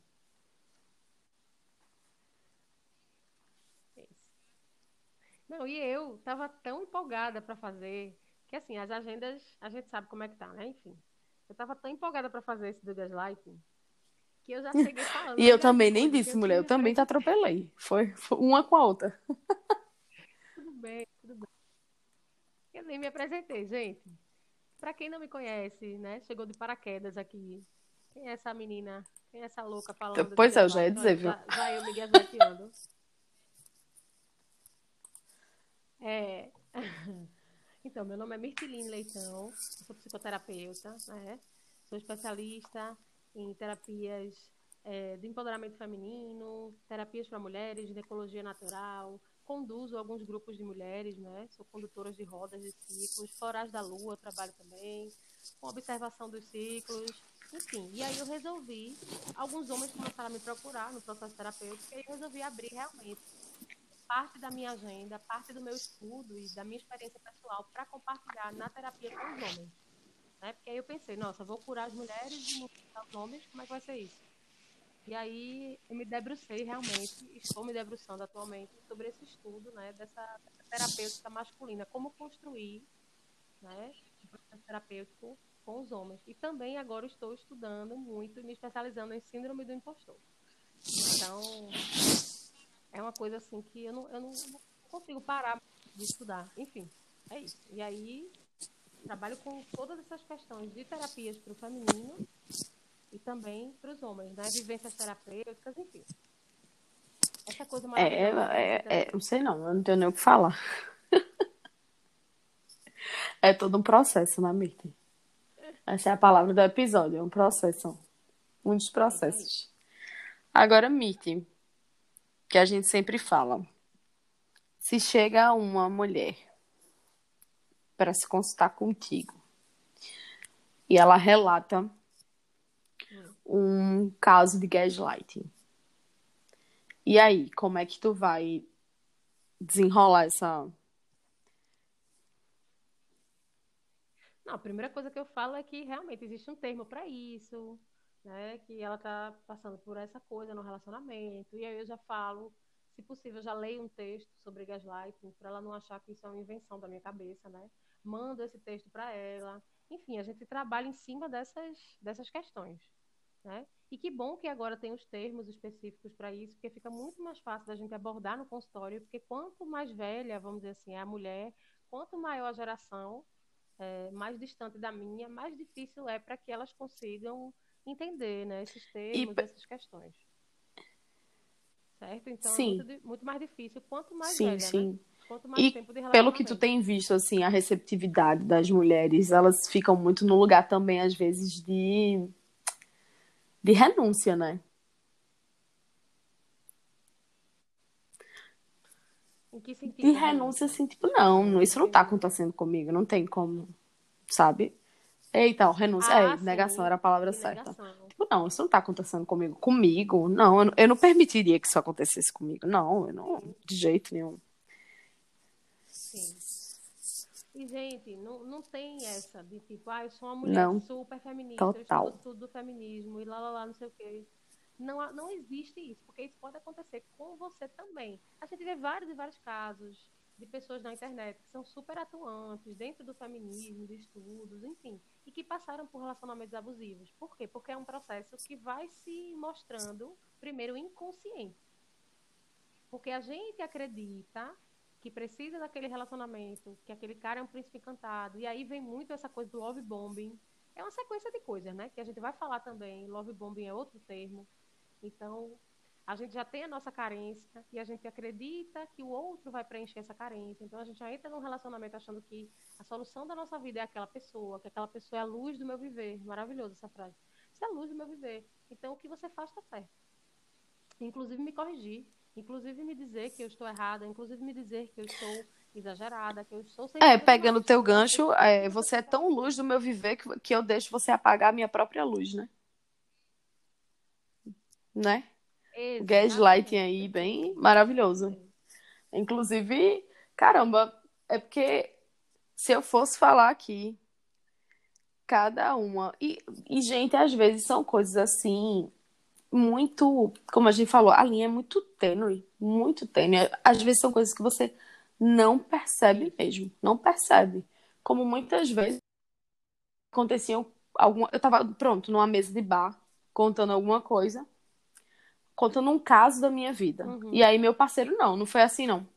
Não, e eu estava tão empolgada para fazer que assim, as agendas, a gente sabe como é que tá, né? Enfim. Eu estava tão empolgada para fazer esse do gaslighting que eu já cheguei falando.
e eu também nem disse, mulher, eu também te atropelei. Foi, foi uma com a outra.
tudo bem, tudo bem. Eu nem me apresentei, gente. Para quem não me conhece, né? Chegou de paraquedas aqui. Quem é essa menina? Quem é essa louca falando?
Pois é, eu já ia dizer, viu?
Já, já eu me gaslightando. É. Então, meu nome é Mirtiline Leitão, sou psicoterapeuta, né? Sou especialista em terapias é, de empoderamento feminino, terapias para mulheres, ginecologia natural, conduzo alguns grupos de mulheres, né? Sou condutora de rodas de ciclos, florais da lua, trabalho também, com observação dos ciclos, enfim. E aí eu resolvi, alguns homens começaram a me procurar no processo terapêutico, e aí eu resolvi abrir realmente parte da minha agenda, parte do meu estudo e da minha experiência pessoal para compartilhar na terapia com os homens. Né? Porque aí eu pensei, nossa, vou curar as mulheres e os homens, como é que vai ser isso? E aí eu me debrucei realmente, estou me debruçando atualmente sobre esse estudo né, dessa, dessa terapêutica masculina, como construir né, um terapêutico com os homens. E também agora estou estudando muito e me especializando em síndrome do impostor. Então, é uma coisa assim que eu não, eu não consigo parar de estudar. Enfim, é isso. E aí, trabalho com todas essas questões de terapias para o feminino e também para os homens, né? Vivências terapêuticas, enfim. Essa coisa
é, é, é, não sei não, eu não tenho nem o que falar. é todo um processo, né, Mirti? Essa é a palavra do episódio, é um processo. Muitos processos. Agora, Mirti, que a gente sempre fala. Se chega uma mulher para se consultar contigo e ela relata um caso de gaslighting. E aí, como é que tu vai desenrolar essa
Não, a primeira coisa que eu falo é que realmente existe um termo para isso, né? Que ela tá passando por essa coisa no relacionamento. E aí eu já falo, se possível, já leio um texto sobre gaslighting para ela não achar que isso é uma invenção da minha cabeça, né? Mando esse texto para ela. Enfim, a gente trabalha em cima dessas dessas questões, né? E que bom que agora tem os termos específicos para isso, porque fica muito mais fácil da gente abordar no consultório, porque quanto mais velha, vamos dizer assim, é a mulher, quanto maior a geração, é, mais distante da minha, mais difícil é para que elas consigam entender né, esses termos, e... essas questões. Certo? Então sim. é muito, muito, mais difícil quanto mais
sim,
velha,
sim.
Né?
Quanto mais e tempo de pelo que tu tem visto, assim, a receptividade das mulheres, elas ficam muito no lugar também, às vezes, de, de renúncia, né?
Em que sentido?
De renúncia, assim, tipo, não, isso não tá acontecendo comigo, não tem como, sabe? Eita, renúncia. Ah, é, sim. negação era a palavra certa. Tipo, não, isso não tá acontecendo comigo. Comigo, não, eu, eu, não permitiria que isso acontecesse comigo. Não, eu não, de jeito nenhum.
Sim. E, gente, não, não tem essa de tipo, ah, eu sou uma mulher
Não.
super feminista,
Total.
eu estudo tudo do feminismo e lá, lá, lá, não sei o quê. Não, não existe isso, porque isso pode acontecer com você também. A gente vê vários e vários casos de pessoas na internet que são super atuantes dentro do feminismo, de estudos, enfim, e que passaram por relacionamentos abusivos. Por quê? Porque é um processo que vai se mostrando, primeiro, inconsciente. Porque a gente acredita que precisa daquele relacionamento, que aquele cara é um príncipe encantado. E aí vem muito essa coisa do love bombing. É uma sequência de coisas, né? Que a gente vai falar também. Love bombing é outro termo. Então, a gente já tem a nossa carência e a gente acredita que o outro vai preencher essa carência. Então, a gente já entra num relacionamento achando que a solução da nossa vida é aquela pessoa, que aquela pessoa é a luz do meu viver. Maravilhoso essa frase. Isso é a luz do meu viver. Então, o que você faz está certo. Inclusive, me corrigir. Inclusive, me dizer que eu estou errada. Inclusive, me dizer que eu estou exagerada, que eu estou... sem
É, pegando o teu
eu
gancho, é, você é tão luz do meu viver que, que eu deixo você apagar a minha própria luz, né? Né? O gaslighting
Exatamente.
aí, bem maravilhoso. Inclusive, caramba, é porque se eu fosse falar aqui, cada uma. E, e, gente, às vezes são coisas assim, muito. Como a gente falou, a linha é muito tênue, muito tênue. Às vezes são coisas que você não percebe mesmo, não percebe. Como muitas vezes aconteciam alguma. Eu tava, pronto, numa mesa de bar, contando alguma coisa, contando um caso da minha vida.
Uhum.
E aí meu parceiro, não, não foi assim, não.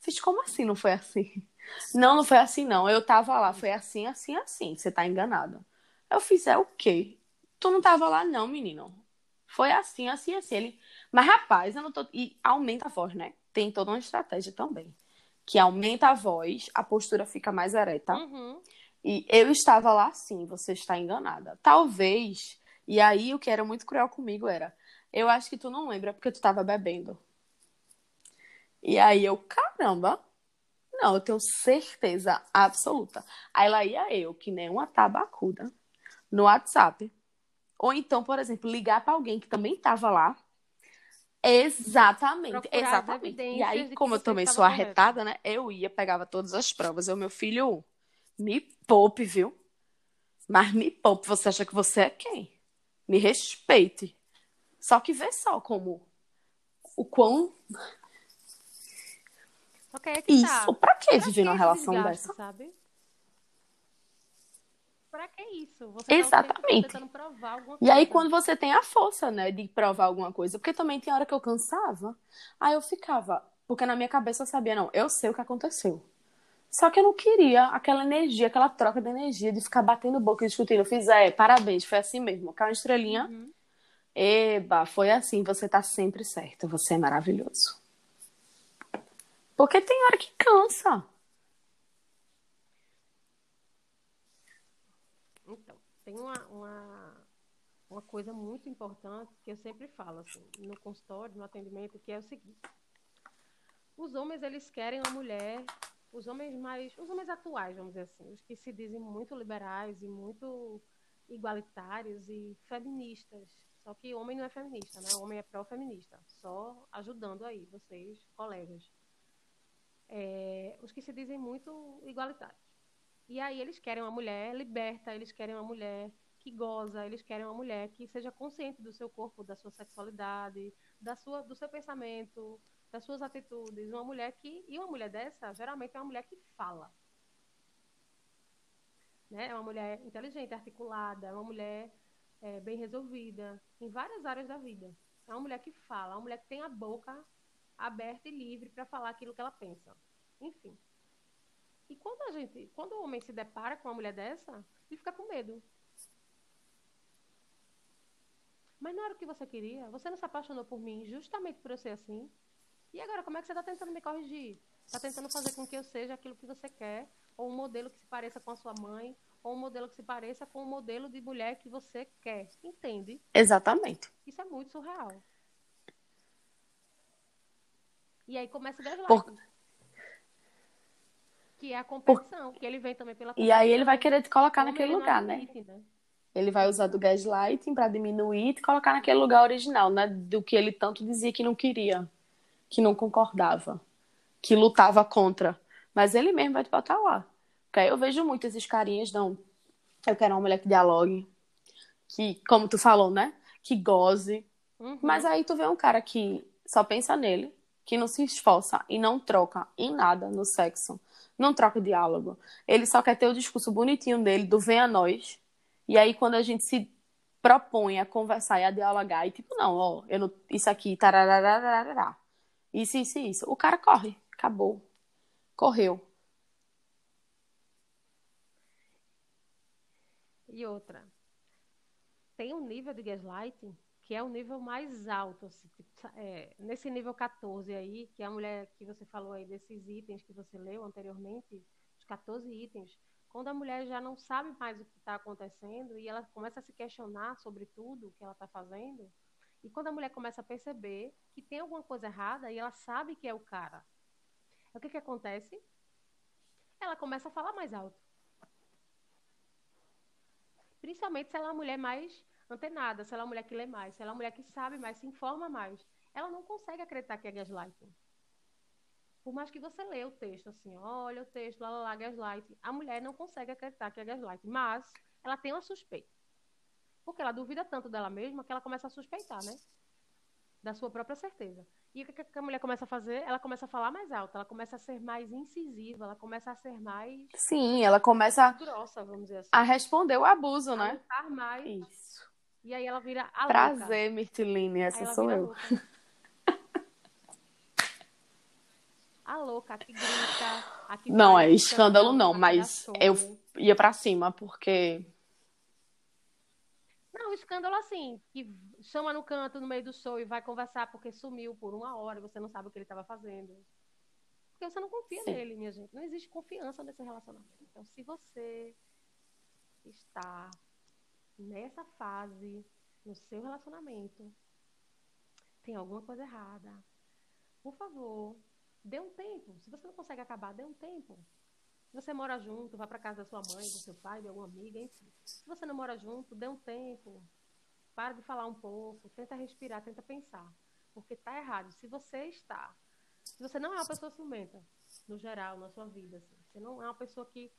Fiz, como assim não foi assim? Não, não foi assim, não. Eu tava lá, foi assim, assim, assim. Você tá enganada. Eu fiz, é o quê? Tu não tava lá, não, menino. Foi assim, assim, assim. Ele, mas rapaz, eu não tô. E aumenta a voz, né? Tem toda uma estratégia também. Que aumenta a voz, a postura fica mais ereta.
Uhum.
E eu estava lá sim, você está enganada. Talvez. E aí o que era muito cruel comigo era, eu acho que tu não lembra porque tu estava bebendo. E aí eu, caramba, não, eu tenho certeza absoluta. Aí lá ia eu, que nem uma tabacuda, no WhatsApp. Ou então, por exemplo, ligar para alguém que também estava lá. Exatamente,
Procurar
exatamente. E aí, como eu também sou arretada, né? Eu ia, pegava todas as provas. Eu, meu filho, me poupe, viu? Mas me poupe, você acha que você é quem? Me respeite. Só que vê só como o quão
aí é que
isso.
tá.
Pra que
Pra
viver
que
numa relação
desgaste,
dessa?
sabe? Pra que isso? Você tá
Exatamente.
tentando provar alguma
E aí,
coisa.
quando você tem a força, né, de provar alguma coisa, porque também tem hora que eu cansava, aí eu ficava, porque na minha cabeça eu sabia, não, eu sei o que aconteceu. Só que eu não queria aquela energia, aquela troca de energia, de ficar batendo boca e discutindo. Eu fiz, é, parabéns, foi assim mesmo. Caiu uma estrelinha.
Uhum.
Eba, foi assim, você tá sempre certo, você é maravilhoso. Porque tem hora que cansa.
Então, tem uma, uma, uma coisa muito importante que eu sempre falo, assim, no consultório, no atendimento, que é o seguinte. Os homens, eles querem uma mulher, os homens mais, os homens atuais, vamos dizer assim, os que se dizem muito liberais e muito igualitários e feministas. Só que homem não é feminista, né? Homem é pró-feminista. Só ajudando aí, vocês, colegas. É, os que se dizem muito igualitários. E aí eles querem uma mulher liberta, eles querem uma mulher que goza, eles querem uma mulher que seja consciente do seu corpo, da sua sexualidade, da sua, do seu pensamento, das suas atitudes. Uma mulher que. E uma mulher dessa, geralmente, é uma mulher que fala. Né? É uma mulher inteligente, articulada, é uma mulher é, bem resolvida, em várias áreas da vida. É uma mulher que fala, é uma mulher que tem a boca aberta e livre para falar aquilo que ela pensa. Enfim. E quando a gente, quando o homem se depara com uma mulher dessa, ele fica com medo. Mas não era o que você queria? Você não se apaixonou por mim justamente por eu ser assim? E agora, como é que você está tentando me corrigir? Está tentando fazer com que eu seja aquilo que você quer? Ou um modelo que se pareça com a sua mãe? Ou um modelo que se pareça com o modelo de mulher que você quer? Entende?
Exatamente.
Isso é muito surreal. E aí começa o gaslighting.
Por-
Que é a competição, que ele vem também pela
E aí ele vai querer te colocar
O homem,
naquele lugar, né?
né?
Ele vai usar do gaslighting pra diminuir e te colocar naquele lugar original, né? Do que ele tanto dizia que não queria, que não concordava, que lutava contra. Mas ele mesmo vai te botar lá. Porque aí eu vejo muito esses carinhas, não. Eu quero uma mulher que dialogue, que, como tu falou, né? Que goze.
Uhum.
Mas aí tu vê um cara que só pensa nele, que não se esforça e não troca em nada no sexo. Não troca diálogo. Ele só quer ter o discurso bonitinho dele, do vem a nós. E aí, quando a gente se propõe a conversar e a dialogar, e tipo, não, ó, eu não, isso aqui, tararararará. Isso, isso, isso. O cara corre. Acabou. Correu.
E outra, tem um nível de gaslighting que é o nível mais alto, assim, tipo, é, nesse nível 14 aí, que é a mulher que você falou aí desses itens que você leu anteriormente, os 14 itens, quando a mulher já não sabe mais o que está acontecendo e ela começa a se questionar sobre tudo o que ela está fazendo, e quando a mulher começa a perceber que tem alguma coisa errada e ela sabe que é o cara, o que, que acontece? Ela começa a falar mais alto. Principalmente se ela é uma mulher mais antenada, se ela é uma mulher que lê mais, se ela é uma mulher que sabe mais, se informa mais. Ela não consegue acreditar que é gaslighting. Por mais que você lê o texto assim, olha o texto, lá, lá, lá, gaslighting, a mulher não consegue acreditar que é gaslighting, mas ela tem uma suspeita. Porque ela duvida tanto dela mesma que ela começa a suspeitar, né? Da sua própria certeza. E o que a mulher começa a fazer? Ela começa a falar mais alto, ela começa a ser mais incisiva, ela começa a ser mais.
Sim, ela começa
grossa, vamos dizer assim.
a responder o abuso,
a
né?
mais.
Isso.
E aí ela vira a louca.
Prazer, Mirtiline,
Aí
essa sou eu.
louca. A louca, a que grita, a que
Não,
faz
é escândalo não, mas eu ia pra cima, porque.
Não, escândalo assim, que chama no canto no meio do show e vai conversar porque sumiu por uma hora e você não sabe o que ele estava fazendo. Porque você não confia
Sim.
nele, minha gente. Não existe confiança nesse relacionamento. Então, se você está nessa fase no seu relacionamento, tem alguma coisa errada, por favor, dê um tempo. Se você não consegue acabar, dê um tempo. Se você mora junto, vá para casa da sua mãe, do seu pai, de alguma amiga, enfim. Se você não mora junto, dê um tempo. Para de falar um pouco, tenta respirar, tenta pensar. Porque tá errado. Se você está, se você não é uma pessoa ciumenta, no geral, na sua vida, assim, você não é uma pessoa que,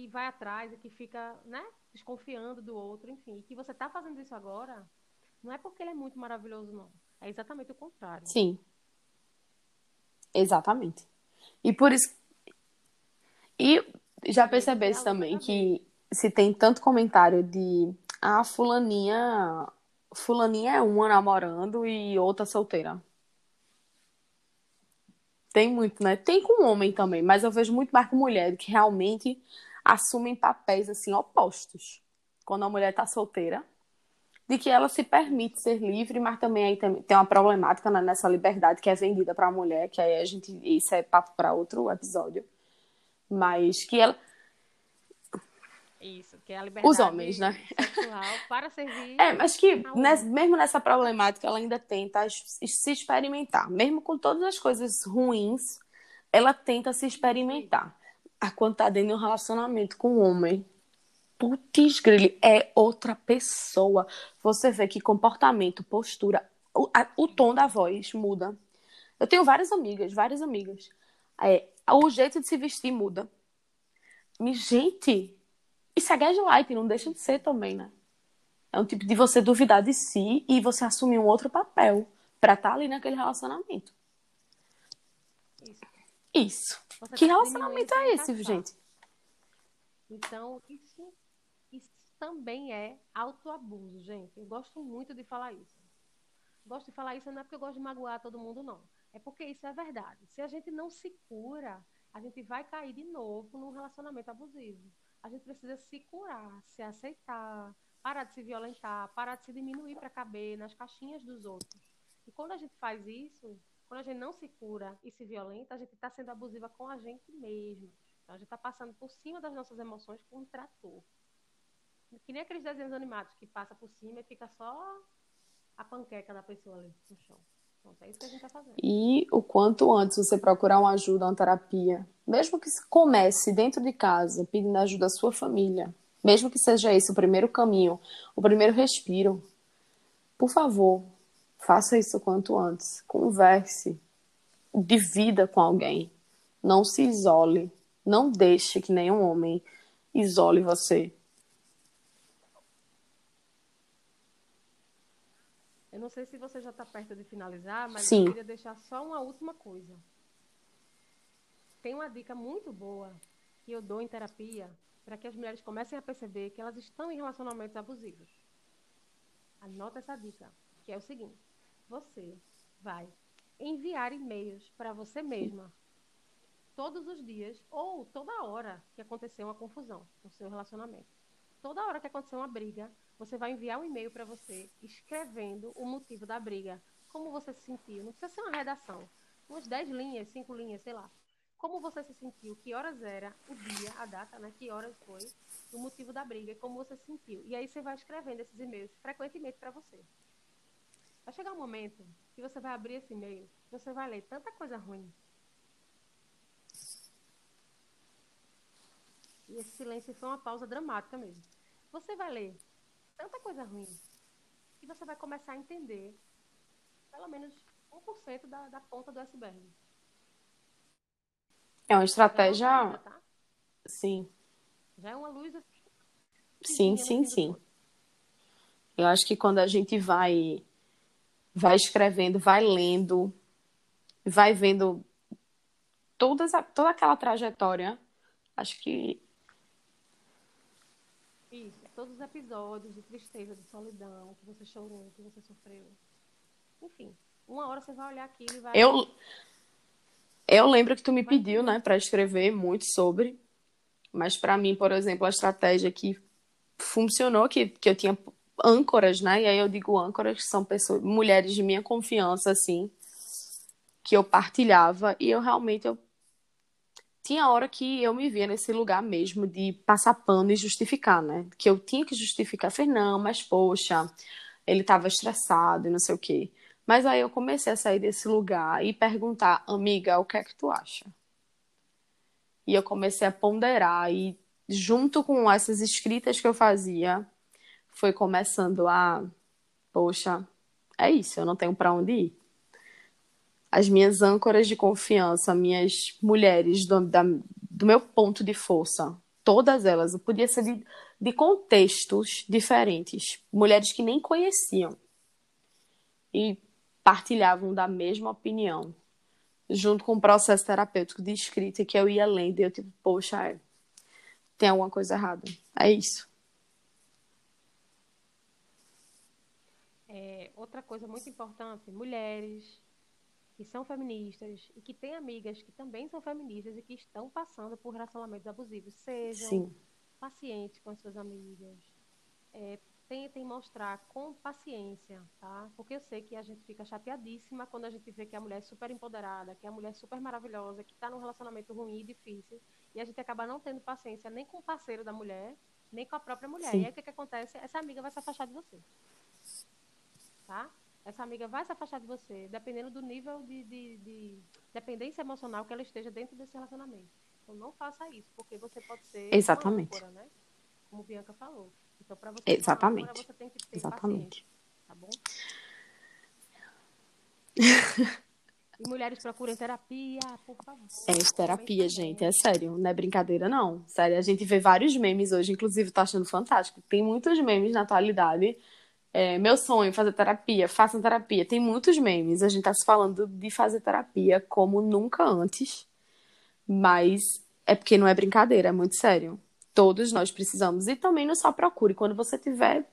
que vai atrás e que fica, né, desconfiando do outro, enfim, e que você tá fazendo isso agora, não é porque ele é muito maravilhoso, não. É exatamente o contrário.
Sim. Exatamente. E por isso. E já percebesse também que se tem tanto comentário de ah, fulaninha. Fulaninha é uma namorando e outra solteira. Tem muito, né? Tem com homem também, mas eu vejo muito mais com mulher que realmente assumem papéis assim opostos. Quando a mulher tá solteira, de que ela se permite ser livre, mas também aí tem, tem uma problemática né, nessa liberdade que é vendida para a mulher, que aí a gente isso é papo para outro episódio. Mas que ela
Isso, que é a liberdade
Os homens, né?
para servir.
É, mas que
a
nes- mesmo nessa problemática ela ainda tenta se experimentar. Mesmo com todas as coisas ruins, ela tenta se experimentar. A quando tá dentro de um relacionamento com um homem, putz, grille, é outra pessoa. Você vê que comportamento, postura, o, a- o tom da voz muda. Eu tenho várias amigas, várias amigas. É, o jeito de se vestir muda. Me, gente, isso é gaslight, não deixa de ser também, né? É um tipo de você duvidar de si e você assumir um outro papel pra estar ali naquele relacionamento.
Isso.
Isso.
Você
Que
tá
relacionamento é esse, gente?
Então, isso, isso também é autoabuso, gente. Eu gosto muito de falar isso. Gosto de falar isso não é porque eu gosto de magoar todo mundo, não. É porque isso é verdade. Se a gente não se cura, a gente vai cair de novo num relacionamento abusivo. A gente precisa se curar, se aceitar, parar de se violentar, parar de se diminuir para caber nas caixinhas dos outros. E quando a gente faz isso, quando a gente não se cura e se violenta, a gente está sendo abusiva com a gente mesmo. Então, a gente está passando por cima das nossas emoções com um trator. Que nem aqueles desenhos animados que passa por cima e fica só a panqueca da pessoa ali no chão. Pronto, é isso que a gente está fazendo.
E o quanto antes você procurar uma ajuda, uma terapia, mesmo que comece dentro de casa, pedindo ajuda à sua família, mesmo que seja esse o primeiro caminho, o primeiro respiro, por favor, faça isso quanto antes. Converse, divida com alguém, não se isole, Não deixe que nenhum homem isole você.
Eu não sei se você já está perto de finalizar, mas
Sim.
eu queria deixar só uma última coisa. Tem uma dica muito boa que eu dou em terapia para que as mulheres comecem a perceber que elas estão em relacionamentos abusivos. Anota essa dica, que é o seguinte: você vai enviar e-mails para você mesma todos os dias ou toda hora que acontecer uma confusão no seu relacionamento. Toda hora que acontecer uma briga, você vai enviar um e-mail para você escrevendo o motivo da briga, como você se sentiu. Não precisa ser uma redação, umas 10 linhas, 5 linhas, sei lá. Como você se sentiu, que horas era, o dia, a data, né? Que horas foi, o motivo da briga como você se sentiu. E aí você vai escrevendo esses e-mails frequentemente para você. Vai chegar um momento que você vai abrir esse e-mail, você vai ler tanta coisa ruim. E esse silêncio foi uma pausa dramática mesmo. Você vai ler tanta coisa ruim que você vai começar a entender pelo menos 1% da, da ponta do iceberg.
É uma
Já é uma
estratégia.
coisa, tá?
Sim,
Já é uma luz assim,
sim,
no
sim,
do
sim. Eu acho que quando a gente vai, vai escrevendo, vai lendo, vai vendo todas, a- toda aquela trajetória, acho que
Isso, todos os episódios de tristeza, de solidão, que você chorou, que você sofreu. Enfim, uma hora você vai olhar aquilo e vai.
eu, eu lembro que tu me
vai
pediu, né, para escrever muito sobre, mas para mim, por exemplo, a estratégia que funcionou, que, que eu tinha âncoras, né, e aí eu digo âncoras, que são pessoas, mulheres de minha confiança, assim, que eu partilhava, e eu realmente, eu tinha hora que eu me via nesse lugar mesmo de passar pano e justificar, né? Que eu tinha que justificar. Falei, não, mas poxa, ele estava estressado e não sei o quê. Mas aí eu comecei a sair desse lugar e perguntar, amiga, o que é que tu acha? E eu comecei a ponderar e junto com essas escritas que eu fazia, foi começando a, poxa, é isso, eu não tenho para onde ir as minhas âncoras de confiança, minhas mulheres do, da- do meu ponto de força, todas elas, podia ser de, de contextos diferentes, mulheres que nem conheciam e partilhavam da mesma opinião, junto com o processo terapêutico de escrita que eu ia lendo e eu tipo, poxa, é, tem alguma coisa errada. É isso.
É, outra coisa muito importante, mulheres que são feministas e que têm amigas que também são feministas e que estão passando por relacionamentos abusivos, sejam
Sim.
pacientes com as suas amigas. É, tentem mostrar com paciência, tá? Porque eu sei que a gente fica chateadíssima quando a gente vê que a mulher é super empoderada, que a mulher é super maravilhosa, que está num relacionamento ruim e difícil, e a gente acaba não tendo paciência nem com o parceiro da mulher, nem com a própria mulher.
Sim.
E aí o que, que acontece? Essa amiga vai se afastar de você. Tá? Essa amiga vai se afastar de você, dependendo do nível de, de, de dependência emocional que ela esteja dentro desse relacionamento. Então não faça isso, porque você pode ser
Exatamente.
né? Como Bianca falou. Então, para você
Exatamente.
você tem que ter
Exatamente.
tá bom? E mulheres procurem terapia, por favor.
É terapia, gente. É sério, não é brincadeira, não. Sério, a gente vê vários memes hoje, inclusive tô achando fantástico. Tem muitos memes na atualidade. É, meu sonho, fazer terapia, façam terapia. Tem muitos memes. A gente tá se falando de fazer terapia como nunca antes. Mas é porque não é brincadeira, é muito sério. Todos nós precisamos. E também não só procure quando você estiver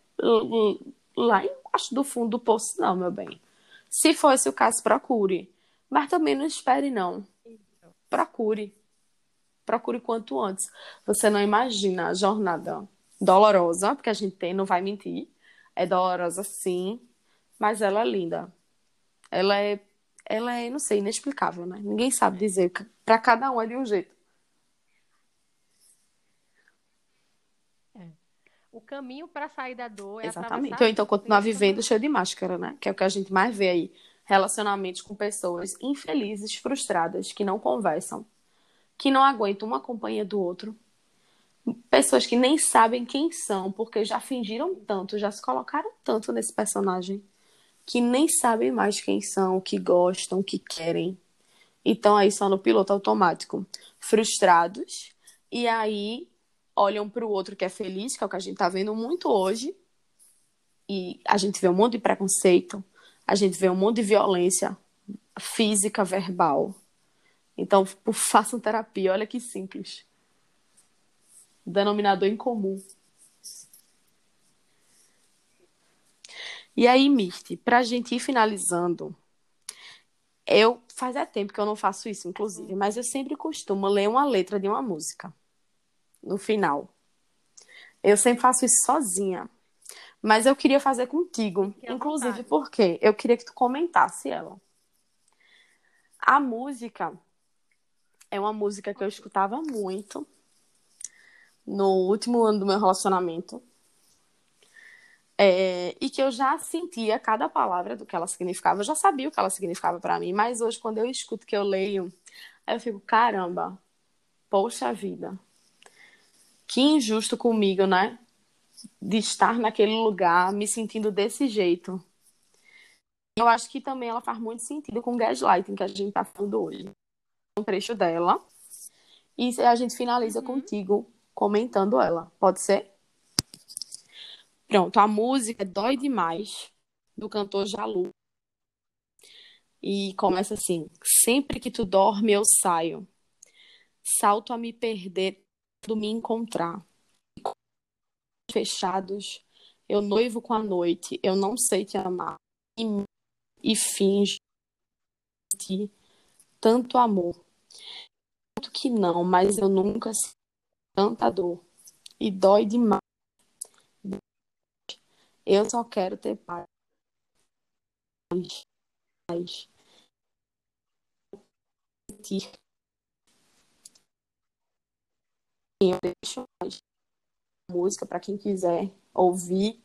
lá embaixo do fundo do poço, não, meu bem. Se for esse o caso, procure. Mas também não espere, não procure. Procure quanto antes. Você não imagina a jornada dolorosa, porque a gente tem, não vai mentir. É dolorosa sim, mas ela é linda. Ela é, ela é, não sei, inexplicável, né? Ninguém sabe dizer. Para cada um é de um jeito.
O caminho para sair da dor é
Exatamente.
atravessar
Ou então
isso,
continuar
sem
vivendo cheio de máscara, né? Que é o que a gente mais vê aí. Relacionamentos com pessoas infelizes, frustradas, que não conversam, que não aguentam uma companhia do outro. Pessoas que nem sabem quem são, porque já fingiram tanto, já se colocaram tanto nesse personagem, que nem sabem mais quem são, o que gostam, o que querem. estão aí só no piloto automático, frustrados, e aí olham para o outro que é feliz, que é o que a gente está vendo muito hoje, e a gente vê um monte de preconceito, a gente vê um monte de violência física, verbal. Então, façam terapia, olha que simples. Denominador em comum. E aí, Mirti, para a gente ir finalizando, eu faz é tempo que eu não faço isso, inclusive, mas eu sempre costumo ler uma letra de uma música no final. Eu sempre faço isso sozinha. Mas eu queria fazer contigo, que inclusive porque eu queria que tu comentasse ela. A música é uma música que eu escutava muito no último ano do meu relacionamento. É, e que eu já sentia cada palavra do que ela significava. Eu já sabia o que ela significava para mim, mas hoje, quando eu escuto, que eu leio, aí eu fico, caramba, poxa vida, que injusto comigo, né? De estar naquele lugar, me sentindo desse jeito. Eu acho que também ela faz muito sentido com o gaslighting que a gente tá falando hoje. Um trecho dela. E a gente finaliza uhum. contigo comentando ela. Pode ser? Pronto, a música Dói Demais, do cantor Jalu. E começa assim: Sempre que tu dorme, eu saio. Salto a me perder, do me encontrar. Fechados, eu noivo com a noite, eu não sei te amar. E, e finge tanto amor. Tanto que não, mas eu nunca senti tanta dor. E dói demais eu só quero ter paz. Paz. Eu deixo a música para quem quiser ouvir.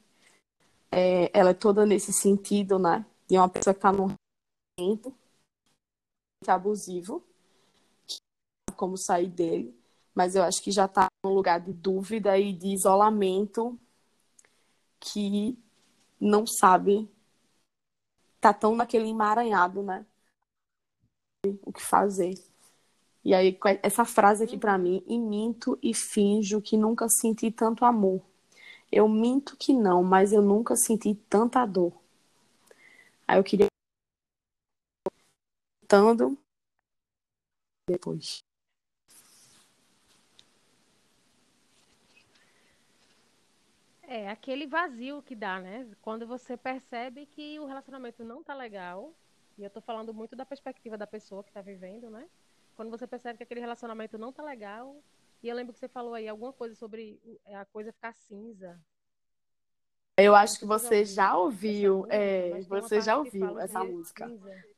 É, ela é toda nesse sentido, né? De uma pessoa que está num momento abusivo, como sair dele, mas eu acho que já está num lugar de dúvida e de isolamento que não sabe, tá tão naquele emaranhado, né? O que fazer. E aí, essa frase aqui para mim, e minto e finjo que nunca senti tanto amor. Eu minto que não, mas eu nunca senti tanta dor. Aí eu queria. Tando depois.
É, aquele vazio que dá, né? Quando você percebe que o relacionamento não tá legal, e eu tô falando muito da perspectiva da pessoa que tá vivendo, né? Quando você percebe que aquele relacionamento não tá legal, e eu lembro que você falou aí alguma coisa sobre a coisa ficar cinza,
eu acho que você já ouviu, é, você já ouviu essa música.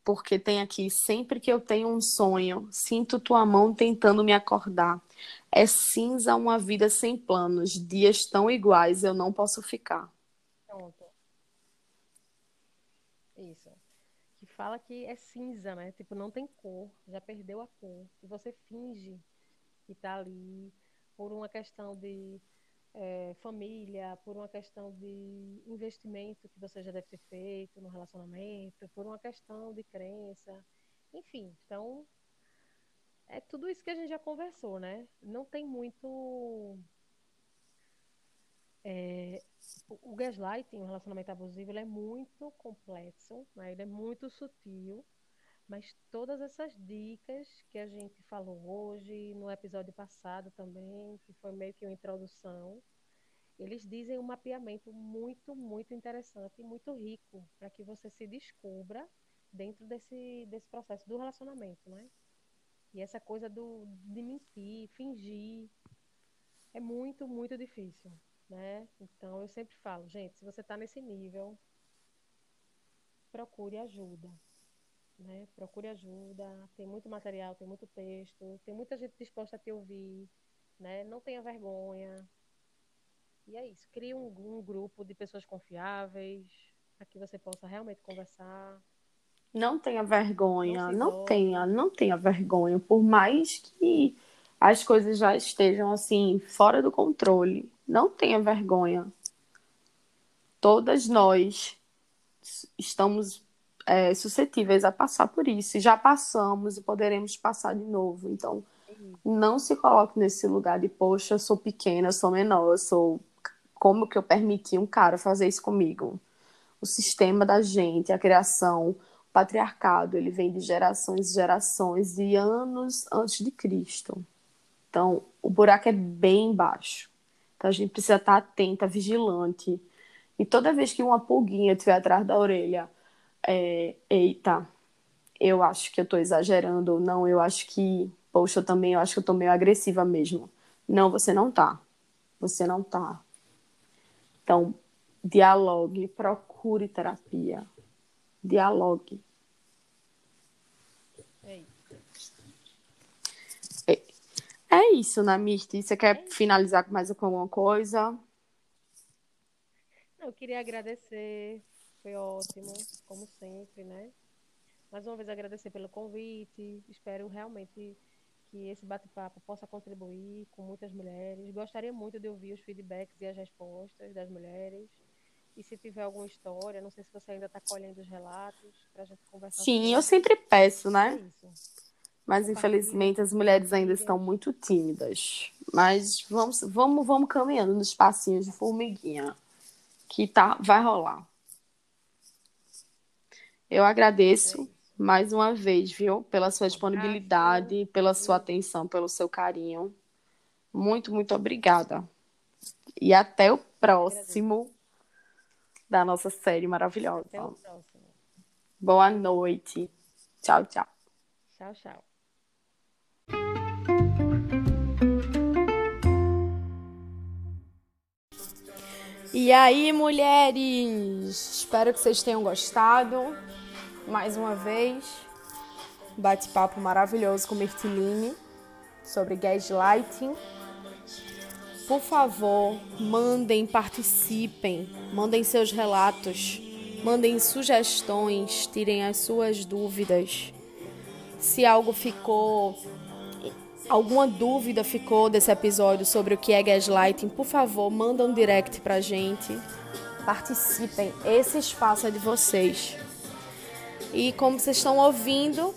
Porque tem aqui, sempre que eu tenho um sonho, sinto tua mão tentando me acordar. É cinza uma vida sem planos, dias tão iguais eu não posso ficar.
Pronto. Isso. Que fala que é cinza, né? Tipo, não tem cor, já perdeu a cor. E você finge que tá ali por uma questão de é, família, por uma questão de investimento que você já deve ter feito no relacionamento, por uma questão de crença, enfim. Então, é tudo isso que a gente já conversou, né? Não tem muito. É, o gaslighting, o relacionamento abusivo, ele é muito complexo, né? ele é muito sutil, mas todas essas dicas que a gente falou hoje, no episódio passado também, que foi meio que uma introdução, eles dizem um mapeamento muito, muito interessante e muito rico para que você se descubra dentro desse, desse processo do relacionamento, né? E essa coisa do, de mentir, fingir, é muito, muito difícil, né? Então, eu sempre falo, gente, se você está nesse nível, procure ajuda, né? Procure ajuda, tem muito material, tem muito texto, tem muita gente disposta a te ouvir, né? Não tenha vergonha. E é isso, crie um, um grupo de pessoas confiáveis, para que você possa realmente conversar.
Não tenha vergonha, não, não tenha, não tenha vergonha, por mais que as coisas já estejam assim fora do controle, não tenha vergonha. Todas nós estamos é, suscetíveis a passar por isso. E já passamos e poderemos passar de novo. Então, não se coloque nesse lugar de, poxa, sou pequena, sou menor, eu sou. Como que eu permiti um cara fazer isso comigo? O sistema da gente, a criação, o patriarcado, ele vem de gerações e gerações, de anos antes de Cristo. Então, o buraco é bem baixo. Então, a gente precisa estar atenta, vigilante. E toda vez que uma pulguinha estiver atrás da orelha, é, eita, eu acho que eu estou exagerando, ou não, eu acho que Poxa, eu também eu acho que eu tô meio agressiva mesmo. Não, você não tá. Você não tá. Então, dialogue, procure terapia. Dialogue. É isso. É, isso, Namirti. Você quer é finalizar com mais alguma coisa?
Eu queria agradecer. Foi ótimo, como sempre, né? Mais uma vez agradecer pelo convite. Espero realmente que esse bate-papo possa contribuir com muitas mulheres. Gostaria muito de ouvir os feedbacks e as respostas das mulheres. E se tiver alguma história, não sei se você ainda está colhendo os relatos para a gente conversar.
Sim, eu sempre peço, né? É Mas infelizmente as mulheres ainda estão muito tímidas. Mas vamos, vamos, vamos caminhando nos passinhos de formiguinha, que tá, vai rolar. Eu agradeço. Mais uma vez, viu? Pela sua disponibilidade, pela sua atenção, pelo seu carinho. Muito, muito obrigada. E até o próximo da nossa série maravilhosa. Até o próximo. Boa noite. Tchau, tchau.
Tchau, tchau.
E aí, mulheres? Espero que vocês tenham gostado mais uma vez. Bate-papo maravilhoso com Mirtiline sobre gaslighting. Por favor, mandem, participem, mandem seus relatos, mandem sugestões, tirem as suas dúvidas. Se algo ficou, alguma dúvida ficou desse episódio sobre o que é gaslighting, por favor, manda um direct pra gente. Participem, esse espaço é de vocês. E como vocês estão ouvindo,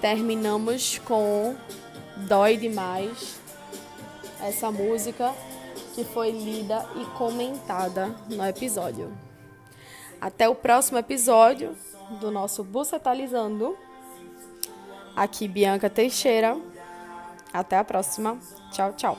terminamos com Dói Demais, essa música que foi lida e comentada no episódio. Até o próximo episódio do nosso Bucetalizando. Aqui Bianca Teixeira. Até a próxima. Tchau, tchau.